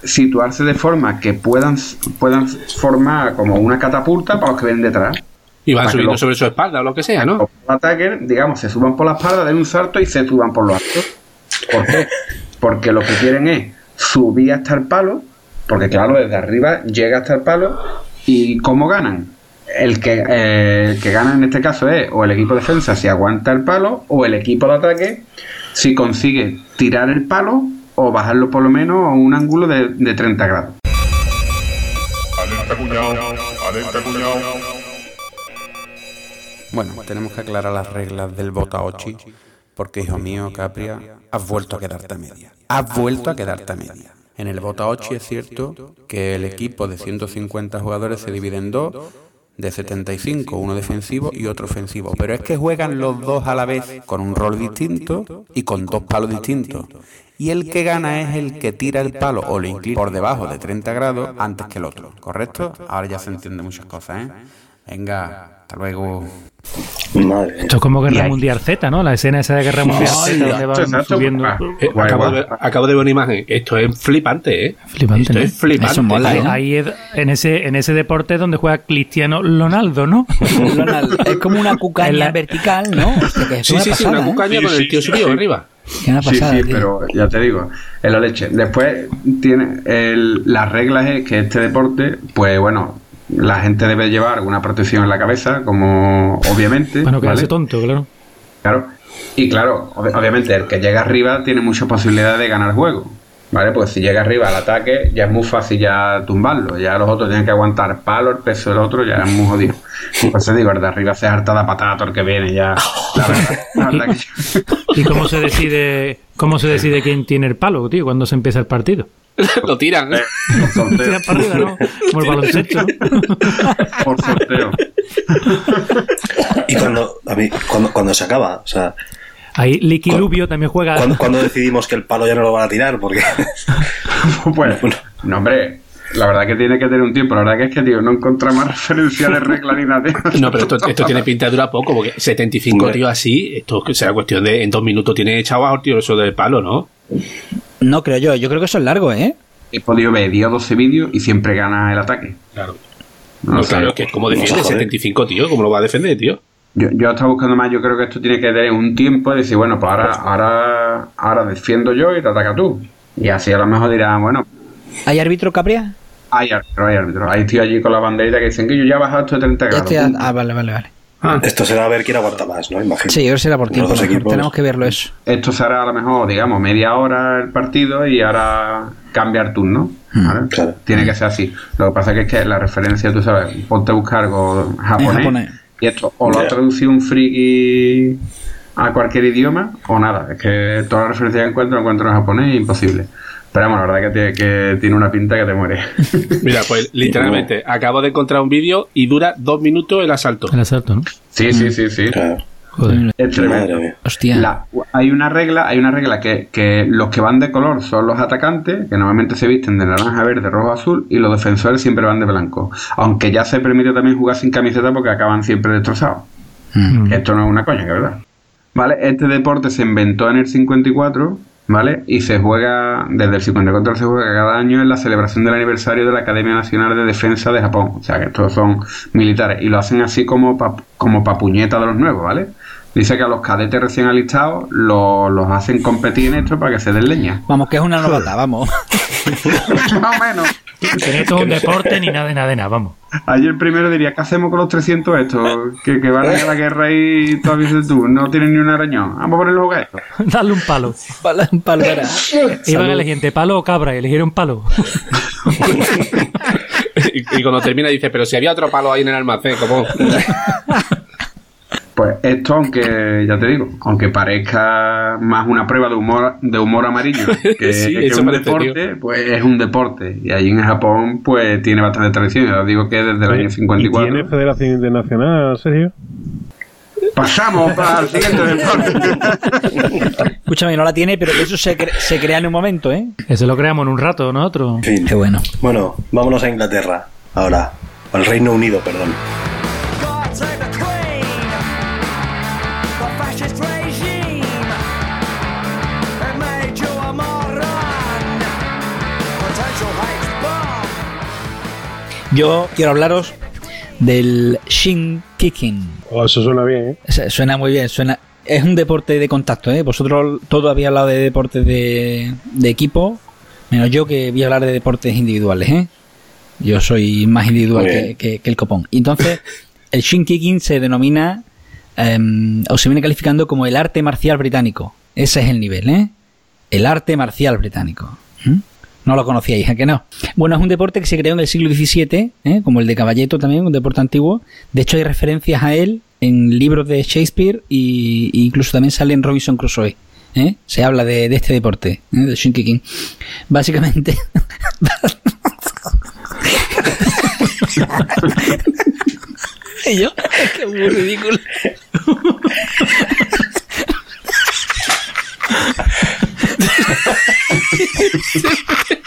situarse de forma que puedan, puedan formar como una catapulta para los que ven detrás. Y van subiendo sobre su espalda o lo que sea, ¿no? Los ataques, digamos, se suban por la espalda, den un salto y se suban por los altos. ¿Por qué? Porque lo que quieren es subir hasta el palo, porque claro, desde arriba llega hasta el palo, y ¿cómo ganan? El que, eh, el que gana en este caso es o el equipo de defensa si aguanta el palo, o el equipo de ataque si consigue tirar el palo o bajarlo por lo menos a un ángulo de, de 30 grados. Alerta cuñado, alerta cuñado. Bueno, tenemos que aclarar las reglas del Botaochi, porque hijo mío, Capria, has vuelto a quedarte a media. Has vuelto a quedarte a media. En el Botaochi es cierto que el equipo de 150 jugadores se divide en dos, de 75, uno defensivo y otro ofensivo. Pero es que juegan los dos a la vez con un rol distinto y con dos palos distintos. Y el que gana es el que tira el palo o lo inclina por debajo de 30 grados antes que el otro. ¿Correcto? Ahora ya se entiende muchas cosas, ¿eh? Venga, hasta luego. Madre. Esto es como Guerra hay- Mundial Z, ¿no? La escena esa de Guerra Mundial Z donde van exacto. subiendo. Ah, Eh, Guay, acabo, guay. de, acabo de ver una imagen. Esto es flipante, ¿eh? Flipante, Esto ¿no? es flipante. Eso mola, Ahí, ¿no? ahí es- en ese en ese deporte donde juega Cristiano Ronaldo, ¿no? Es como una cucaña En la- vertical, ¿no? Que Sí, sí, sí, una ¿eh? cucaña con el tío subido arriba. Sí, pasada, sí, tío. pero ya te digo, es la leche. Después tiene el, las reglas es que este deporte, pues bueno, la gente debe llevar una protección en la cabeza, como obviamente. Bueno, que ¿vale? tonto, claro. Claro. Y claro, ob- obviamente el que llega arriba tiene muchas posibilidades de ganar juego. ¿Vale? Pues si llega arriba al ataque, ya es muy fácil ya tumbarlo. Ya los otros tienen que aguantar palo, el peso del otro, ya es muy jodido. Eso digo, el de arriba se harta de patada todo el que viene, ya. La verdad, la verdad que- ¿Y cómo se decide cómo se decide quién tiene el palo, tío, cuando se empieza el partido? Lo tiran. ¿eh? por sorteo. Tira para arriba, ¿no? Como el baloncesto, ¿no? Por sorteo. Y cuando, a mí, cuando, cuando se acaba, o sea, Ahí Licky Lubio también juega. cuando, cuando decidimos que el palo ya no lo van a tirar, porque Pues, no, hombre, la verdad que tiene que tener un tiempo. La verdad que es que, tío, no encontré más referencia de regla ni nada. tío. No, pero esto, esto tiene pinta de durar poco, porque 75 Hombre. tíos así, esto será cuestión de en dos minutos tiene echado a tío eso del palo, ¿no? No creo yo, yo creo que eso es largo, ¿eh? He podido ver 10 o 12 vídeos y siempre gana el ataque. Claro. No No, claro, es que como defiende Joder. 75 tío, ¿cómo lo va a defender, tío? Yo, yo estaba buscando más, yo creo que esto tiene que tener un tiempo de decir, bueno, pues ahora, ahora, ahora defiendo yo y te ataca tú. Y así a lo mejor dirán, bueno, ¿Hay árbitro Capria? hay árbitro, hay árbitro. Ahí estoy allí con la banderita que dicen que yo ya he bajado esto de 30 Ya grados. estoy a- punto. Ah, vale, vale, vale. Ah, Esto será a ver quién aguanta más, ¿no? Imagino. Sí, ahora será por tiempo. Tenemos que verlo eso. Esto será a lo mejor, digamos, media hora el partido y ahora cambiar turno. ¿vale? claro. Tiene que ser así. Lo que pasa que es que la referencia, tú sabes, ponte a buscar algo japonés, japonés. y esto o lo ha traducido un friki a cualquier idioma o nada. Es que toda la referencia que encuentro, la encuentro en japonés imposible. Pero vamos, la verdad que tiene, que tiene una pinta que te muere. mira, pues literalmente, acabo de encontrar un vídeo y dura dos minutos el asalto. El asalto, ¿no? sí, sí, sí, sí. Claro. Joder. Es tremendo. Hostia. La- hay una regla, hay una regla que, que los que van de color son los atacantes, que normalmente se visten de naranja, verde, rojo, azul, y los defensores siempre van de blanco. Aunque ya se permite también jugar sin camiseta porque acaban siempre destrozados. Mm. Esto no es una coña, que es verdad. Vale, este deporte se inventó en el 54, ¿vale? Y se juega, desde el 54 se juega cada año en la celebración del aniversario de la Academia Nacional de Defensa de Japón. O sea, que estos son militares. Y lo hacen así como pa, como pa puñeta de los nuevos, ¿vale? Dice que a los cadetes recién alistados lo- los hacen competir en esto para que se den leña. Vamos, que es una novata, vamos. Más o menos. Que esto es un deporte ni nada de nada de nada, vamos. Ayer primero diría, ¿qué hacemos con los 300 estos? Que, que van a la guerra y todavía dices tú, no tienen ni un arañón. Vamos a ponerlos a esto. Darle un palo. Pal- Palmera. Iban a elegir entre palo o cabra y eligieron palo. y, y cuando termina dice, pero si había otro palo ahí en el almacén, como... Pues esto, aunque, ya te digo, aunque parezca más una prueba de humor, de humor amarillo que, Sí, que eso un deporte, pues es un deporte. Y ahí en Japón, pues tiene bastante tradición. Ya os digo que desde el año ¿Y 54. tiene Federación Internacional, Sergio? Pasamos para el siguiente deporte. Escúchame, no la tiene, pero eso se, cre- se crea en un momento, ¿eh? Eso lo creamos en un rato nosotros. En fin. Qué bueno. Bueno, vámonos a Inglaterra. Ahora. Al Reino Unido, perdón. Yo quiero hablaros del shin kicking. Oh, eso suena bien, ¿eh? Suena muy bien, suena. Es un deporte de contacto, ¿eh? Vosotros todos habéis hablado de deportes de, de equipo, menos yo que voy a hablar de deportes individuales, ¿eh? Yo soy más individual que, bien. que- que el copón. Entonces, el shin kicking se denomina, em, o se viene calificando como el arte marcial británico. Ese es el nivel, ¿eh? El arte marcial británico. ¿Mm? No lo conocíais, ¿a que no? Bueno, es un deporte que se creó en el siglo XVII, ¿eh? como el de caballeto también, un deporte antiguo. De hecho, hay referencias a él en libros de Shakespeare y incluso también sale en Robinson Crusoe. ¿eh? Se habla de, este deporte, ¿eh? del shin kicking. Básicamente... yo, es que es muy ridículo.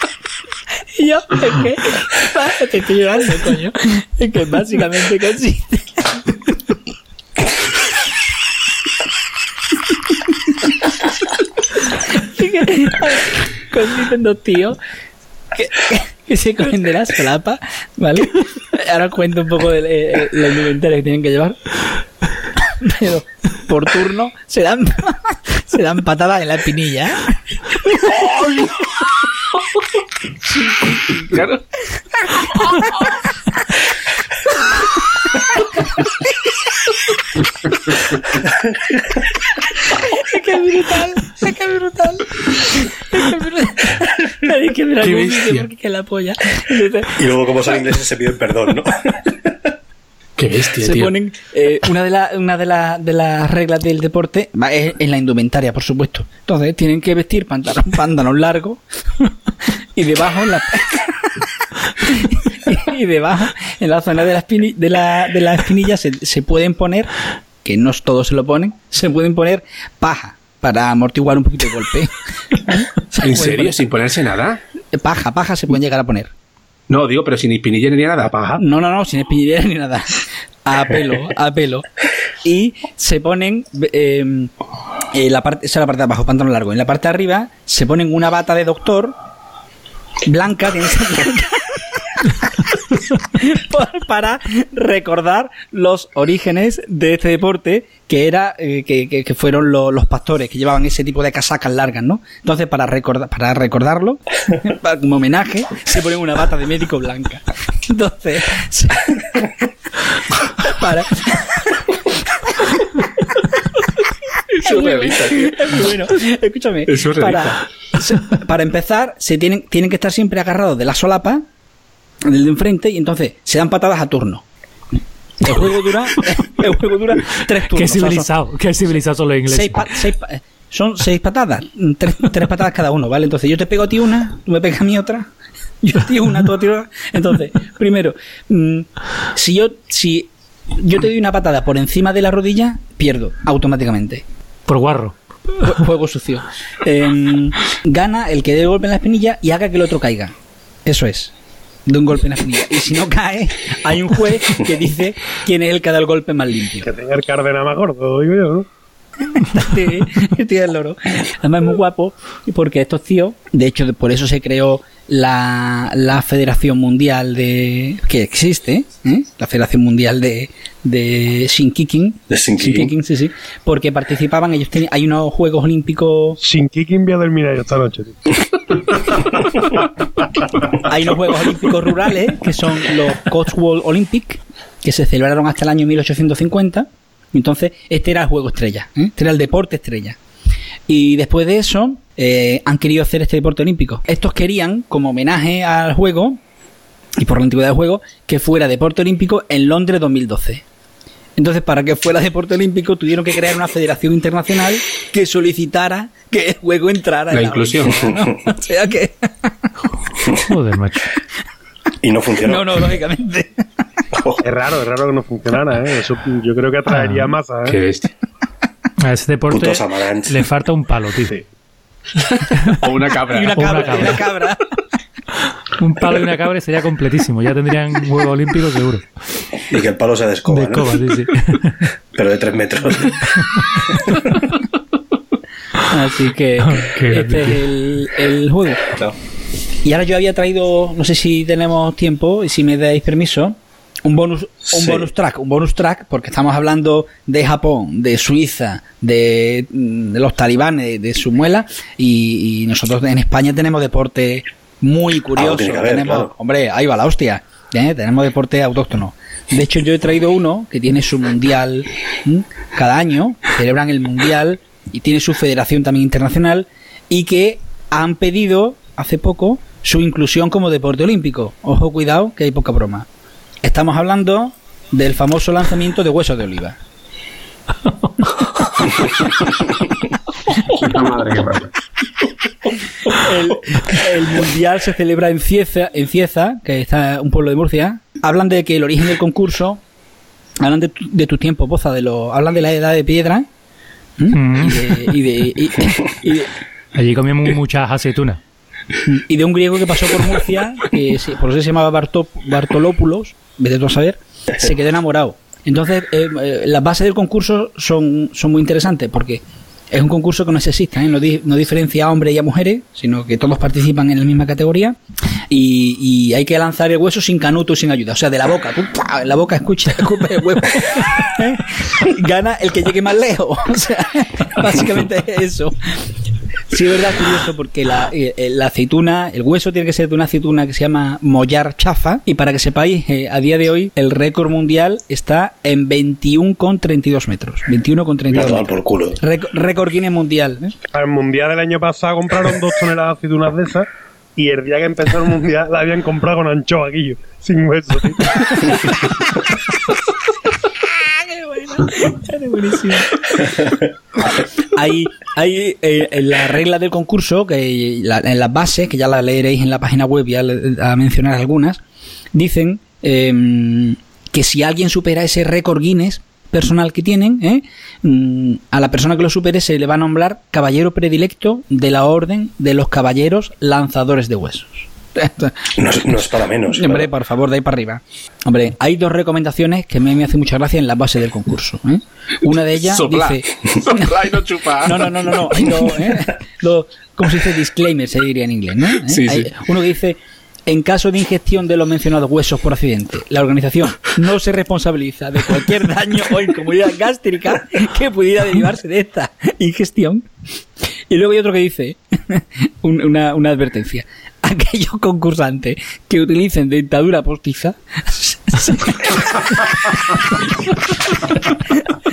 Y yo, es que, te estoy llorando, coño. Es que básicamente consiste. Es que consiste en dos tíos que, se cogen de la solapa, ¿vale? Ahora cuento un poco de eh, la indumentaria que tienen que llevar. Pero por turno se dan, se dan patadas en la espinilla. Claro. Es que es brutal, es que es brutal. Es que es brutal. Nadie que ver algún vídeo porque que la polla. Y luego, como son ingleses, se piden perdón, ¿no? Qué bestia, se tío. ponen eh, una de las una de, la- de las reglas del deporte es en la indumentaria por supuesto entonces tienen que vestir pantalón pantalón largo y debajo en la y debajo en la zona de la espini- de la, de la espinilla se, se pueden poner que no todos se lo ponen se pueden poner paja para amortiguar un poquito el golpe ¿En serio? poner- ¿Sin ponerse nada? paja paja se pueden llegar a poner No, digo, pero sin espinilla ni nada, paja. no, no, no, sin espinillera ni nada. A pelo, a pelo. Y se ponen. eh, la parte, esa es la parte de abajo, pantalón largo. En la parte de arriba se ponen una bata de doctor blanca, tiene blanca, por- para recordar los orígenes de este deporte que era eh, que, que- que fueron lo- los pastores que llevaban ese tipo de casacas largas, ¿no? Entonces para recordar para recordarlo, para- como homenaje, se ponen una bata de médico blanca. Entonces para Es surrealista, tío. Es muy bueno. Escúchame. Es. Para, para empezar, se tienen, tienen que estar siempre agarrados de la solapa, del de enfrente, y entonces se dan patadas a turno. El juego dura, el juego dura tres turnos. Qué o sea, son civilizado, qué civilizado son los ingleses. seis pa- seis pa- son seis patadas, mm, tres, tres patadas cada uno, ¿vale? Entonces yo te pego a ti una, tú me pegas a mí otra, yo ti una, tú a ti otra. Entonces, primero, mm, si yo, si yo te doy una patada por encima de la rodilla, pierdo automáticamente. Por guarro. Jue- Juego sucio. Em, gana el que dé el golpe en la espinilla y haga que el otro caiga. Eso es. De un golpe en la espinilla. Y si no cae, hay un juez que dice quién es el que da el golpe más limpio. Que tenga el Cárdenas más gordo, digo yo, ¿no? Sí, estoy del loro. Además es muy guapo y porque estos tíos, de hecho por eso se creó la, la Federación Mundial de... que existe, ¿eh? la Federación Mundial de, de Shinkiking. De Shinkiking. sí, sí. Porque participaban, ellos tenían, hay unos Juegos Olímpicos... Sin Kicking voy a dormir ahí esta noche, tío. Hay unos Juegos Olímpicos Rurales, que son los Cotswold Olympic, que se celebraron hasta el año 1850. Entonces, este era el juego estrella, ¿eh? este era el deporte estrella. Y después de eso, eh, han querido hacer este deporte olímpico. Estos querían, como homenaje al juego, y por la antigüedad del juego, que fuera deporte olímpico en Londres 2012. Entonces, para que fuera deporte olímpico, tuvieron que crear una federación internacional que solicitara que el juego entrara La en inclusión. Olimpiada, ¿no? O sea que... Joder, macho. Y no funcionó. No, no, lógicamente. Es raro, es raro que no funcionara, ¿eh? Eso yo creo que atraería Ah, masa, ¿eh? Qué bestia. A ese deporte le falta un palo, tío. O una cabra. Y una O una cabra, cabra. una cabra. Un palo y una cabra sería completísimo. Ya tendrían un juego olímpico seguro. Y que el palo sea de escoba, de ¿no? escoba, sí, sí. Pero de tres metros. Así que Qué este es el, el juego. Y ahora yo había traído, no sé si tenemos tiempo y si me dais permiso, un bonus, un Sí. bonus track, un bonus track, porque estamos hablando de Japón, de Suiza, de, de los talibanes, de su muela, y, y nosotros en España tenemos deporte muy curioso. que haber, tenemos, claro. Hombre, ahí va la hostia. ¿eh? Tenemos deporte autóctono. De hecho, yo he traído uno que tiene su mundial cada año, celebran el mundial y tiene su federación también internacional y que han pedido hace poco su inclusión como deporte olímpico. Ojo, cuidado, que hay poca broma. Estamos hablando del famoso lanzamiento de huesos de oliva. La madre que pasa. el, el mundial se celebra en Cieza, en Cieza, que está un pueblo de Murcia. Hablan de que el origen del concurso, hablan de, tu- de tus tiempos, poza, de lo, hablan de la edad de piedra. Mm. y, de, y, de, y- y de- Allí comíamos muchas aceitunas. y de un griego que pasó por Murcia, que se- por eso se llamaba Barto- Bartolópulos, vete tú a saber, se quedó enamorado. Entonces, eh, eh, las bases del concurso son, son muy interesantes porque es un concurso que no es sexista, ¿eh? no, di- no diferencia a hombres y a mujeres, sino que todos participan en la misma categoría y, y hay que lanzar el hueso sin canuto y sin ayuda, o sea, de la boca, tú, ¡pua! en la boca escucha, escupe el huevo, gana el que llegue más lejos, o sea, básicamente es eso. Sí, es verdad, curioso, porque la, eh, eh, la aceituna, el hueso tiene que ser de una aceituna que se llama mollar chafa. Y para que sepáis, eh, a día de hoy, el récord mundial está en 21,32 metros. 21,32 Me ha tomado metros. por culo. Récord- Récord Guinness mundial. ¿eh? Al mundial del año pasado compraron dos toneladas de aceitunas de esas y el día que empezó el mundial la habían comprado con anchoa, Guillo, sin hueso. hay hay eh, en la regla del concurso, que en las bases, que ya la leeréis en la página web, ya a mencionar algunas, dicen em, que si alguien supera ese récord Guinness personal que tienen, ¿eh? Mm, a la persona que lo supere se le va a nombrar caballero predilecto de la orden de los caballeros lanzadores de huesos. No es, no es para menos. Hombre, claro. por favor, de ahí para arriba. Hombre, hay dos recomendaciones que a mí me hacen mucha gracia en la base del concurso. ¿eh? Una de ellas dice... Soplar y no chupar. No, no, no, no, no. Hay dos, ¿eh? Dos- ¿Cómo se dice? Disclaimer, se diría en inglés, ¿no? ¿Eh? Sí, Hay sí. Uno que dice... En caso de ingestión de los mencionados huesos por accidente, la organización no se responsabiliza de cualquier daño o incomodidad gástrica que pudiera derivarse de esta ingestión. Y luego hay otro que dice, un- una, una advertencia, aquellos concursantes que utilicen dentadura postiza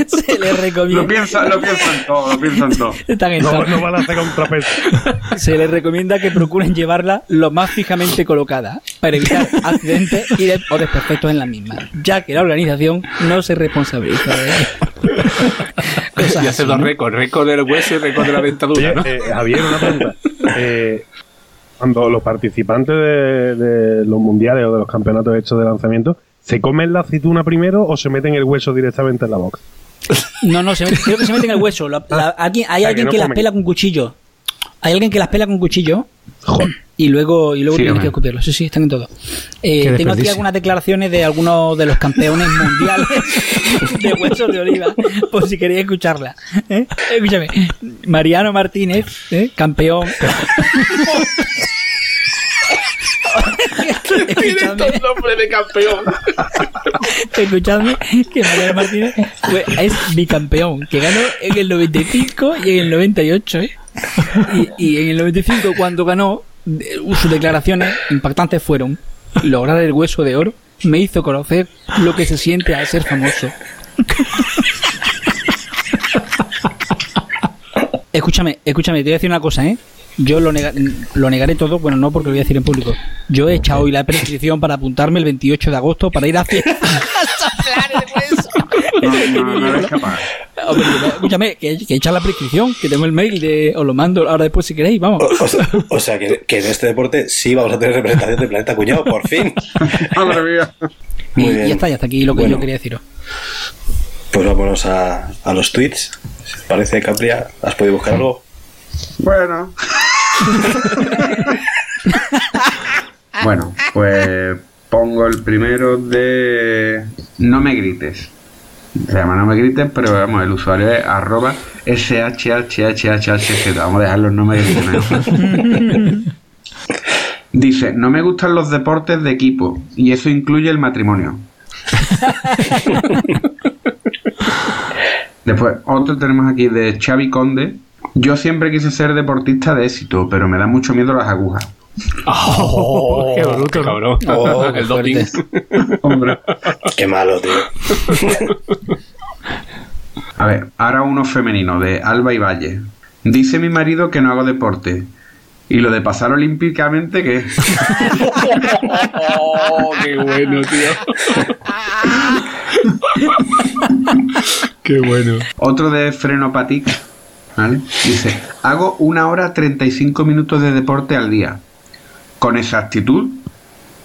Se le Lo recomienda. piensan, lo piensan todo, lo piensan todo. Están en No, no van a hacer contrapeso. Se les recomienda que procuren llevarla lo más fijamente colocada para evitar accidentes y de- o desperfectos en la misma, ya que la organización no se responsabiliza de ello. Cosas Y hace así, dos ¿no? récords, récord del hueso y récord de la dentadura, ¿no? eh, Javier, una pregunta. Eh, cuando los participantes de, de los mundiales o de los campeonatos hechos de lanzamiento, ¿se comen la aceituna primero o se meten el hueso directamente en la boca? No, no, se creo que se mete en el hueso. La- la- alguien- hay O sea, alguien que no que las pela con cuchillo. Hay alguien que las pela con cuchillo y luego, y luego Sí, tiene hombre. que escupirlo. Sí, sí, están en todo. Eh, tengo aquí algunas declaraciones de algunos de los campeones mundiales de huesos de oliva, por si queréis escucharla. ¿eh? Escúchame. Mariano Martínez, ¿eh? campeón. Tiene escuchadme, estos nombres de campeón. escuchadme que Mariano Martínez fue- es bicampeón, que ganó en el 95 y en el 98, ¿eh? Y, y en el 95 cuando ganó, de- sus declaraciones impactantes fueron lograr el hueso de oro me hizo conocer lo que se siente al ser famoso. Escúchame, escúchame, te voy a decir una cosa, ¿eh? Yo lo, nega- lo negaré todo, bueno, no porque lo voy a decir en público. Yo he echado hoy la prescripción para apuntarme el 28 de agosto para ir a. No, no, no capaz. Hombre, escúchame, que, que he echado la prescripción, que tengo el mail de. Os lo mando ahora después si queréis, vamos. O, o sea, o sea que, que en este deporte sí vamos a tener representación de Planeta Cuñado, por fin. Madre mía. Y, Muy y bien. ya está, ya está aquí lo que Bueno. yo quería deciros. Pues vámonos a, a los tweets. Si te parece, Capria, ¿has podido buscar algo? Bueno. bueno, pues pongo el primero de No me grites. Se llama No me grites, pero vamos, el usuario es arroba shhhhhz. Vamos a dejarlo en No me grites. ¿no? Dice, no me gustan los deportes de equipo y eso incluye el matrimonio. Después, otro tenemos aquí de Xavi Conde. Yo siempre quise ser deportista de éxito, pero me da mucho miedo las agujas. Oh, qué bruto, ¿no? cabrón. Oh, el doping. Hombre. Qué malo, tío. A ver, ahora uno femenino de Alba y Valle. Dice mi marido que no hago deporte. Y lo de pasar olímpicamente, ¿qué? Oh, qué bueno, tío. qué bueno. Otro de Frenopatic, ¿vale? Dice, hago una hora 35 minutos de deporte al día. ¿Con esa actitud?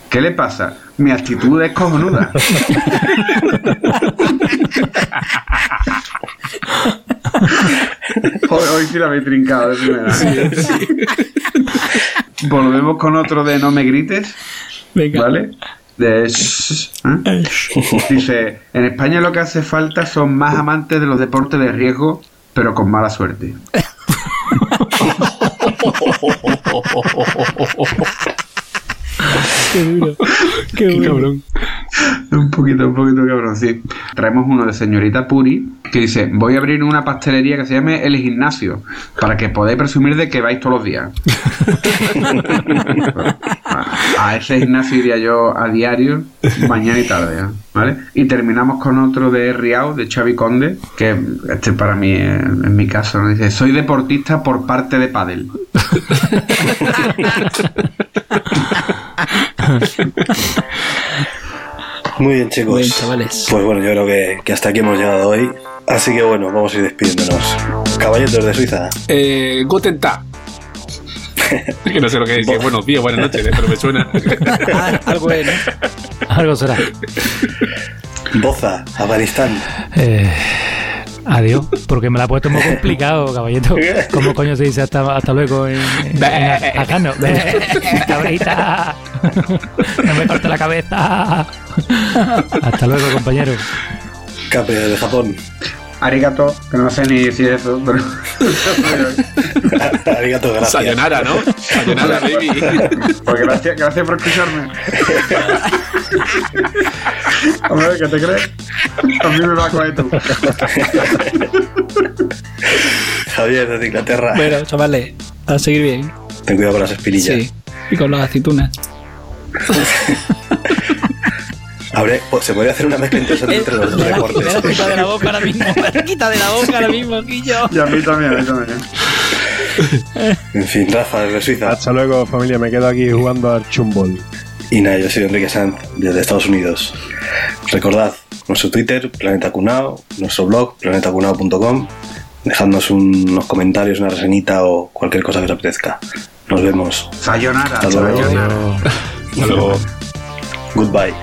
¿Qué le pasa? Mi actitud es cojonuda. Joder, hoy sí la habéis trincado de primera. Volvemos con otro de No me grites. Venga. ¿Vale? De ¿eh? Dice, en España lo que hace falta son más amantes de los deportes de riesgo, pero con mala suerte. Qué duro. Qué Qué bueno. cabrón. Un poquito, un poquito cabrón, sí. Traemos uno de señorita Puri que dice, voy a abrir una pastelería que se llame El Gimnasio, para que podáis presumir de que vais todos los días. a, a ese gimnasio iría yo a diario, mañana y tarde, ¿eh? ¿vale? Y terminamos con otro de Riau, de Xavi Conde, que este para mí, eh, en mi caso, ¿no? dice, soy deportista por parte de Padel. Muy bien, chicos. Muy bien, chavales. Pues bueno, yo creo que, que hasta aquí hemos llegado hoy. Así que bueno, vamos a ir despidiéndonos. Caballeros de Suiza. Eh, Guten Tag. que no sé lo que dice. Buenos días, buenas noches, eh, pero me suena. Ah, algo es, ¿no? Algo será. Boza, Afganistán. Eh, adiós, porque me la ha puesto muy complicado, caballito. ¿Cómo coño se dice hasta, hasta luego en, en, en afgano? Cabrita. No me corte la cabeza. Hasta luego, compañero. Capria de Japón. Arigato, que no sé ni si es eso, pero... Arigato, gracias. Sayonara, ¿no? Sayonara, baby. Pues gracias, gracias por escucharme. Hombre, ¿qué te crees? A mí me va a coger tú. Javier desde Inglaterra. Bueno, chavales, a seguir bien. Ten cuidado con las espinillas. Sí. Y con las aceitunas. Habré- pues, se podría hacer una mezcla interesante entre los dos la, me la deportes. quitado de la boca ahora mismo. Me la quitado de la boca ahora mismo, Quillo. Y a mí también, a mí también. En fin, Rafa desde Suiza. Hasta luego, familia. Me quedo aquí jugando al chumbol. Y nada, yo soy Enrique Sanz desde Estados Unidos. Recordad nuestro Twitter, Planeta Cunao, nuestro blog, planetacunao.com. Dejadnos un- unos comentarios, una reseñita o cualquier cosa que os apetezca. Nos vemos. Sayonara, Hasta luego. sayonara. Hasta luego. Goodbye.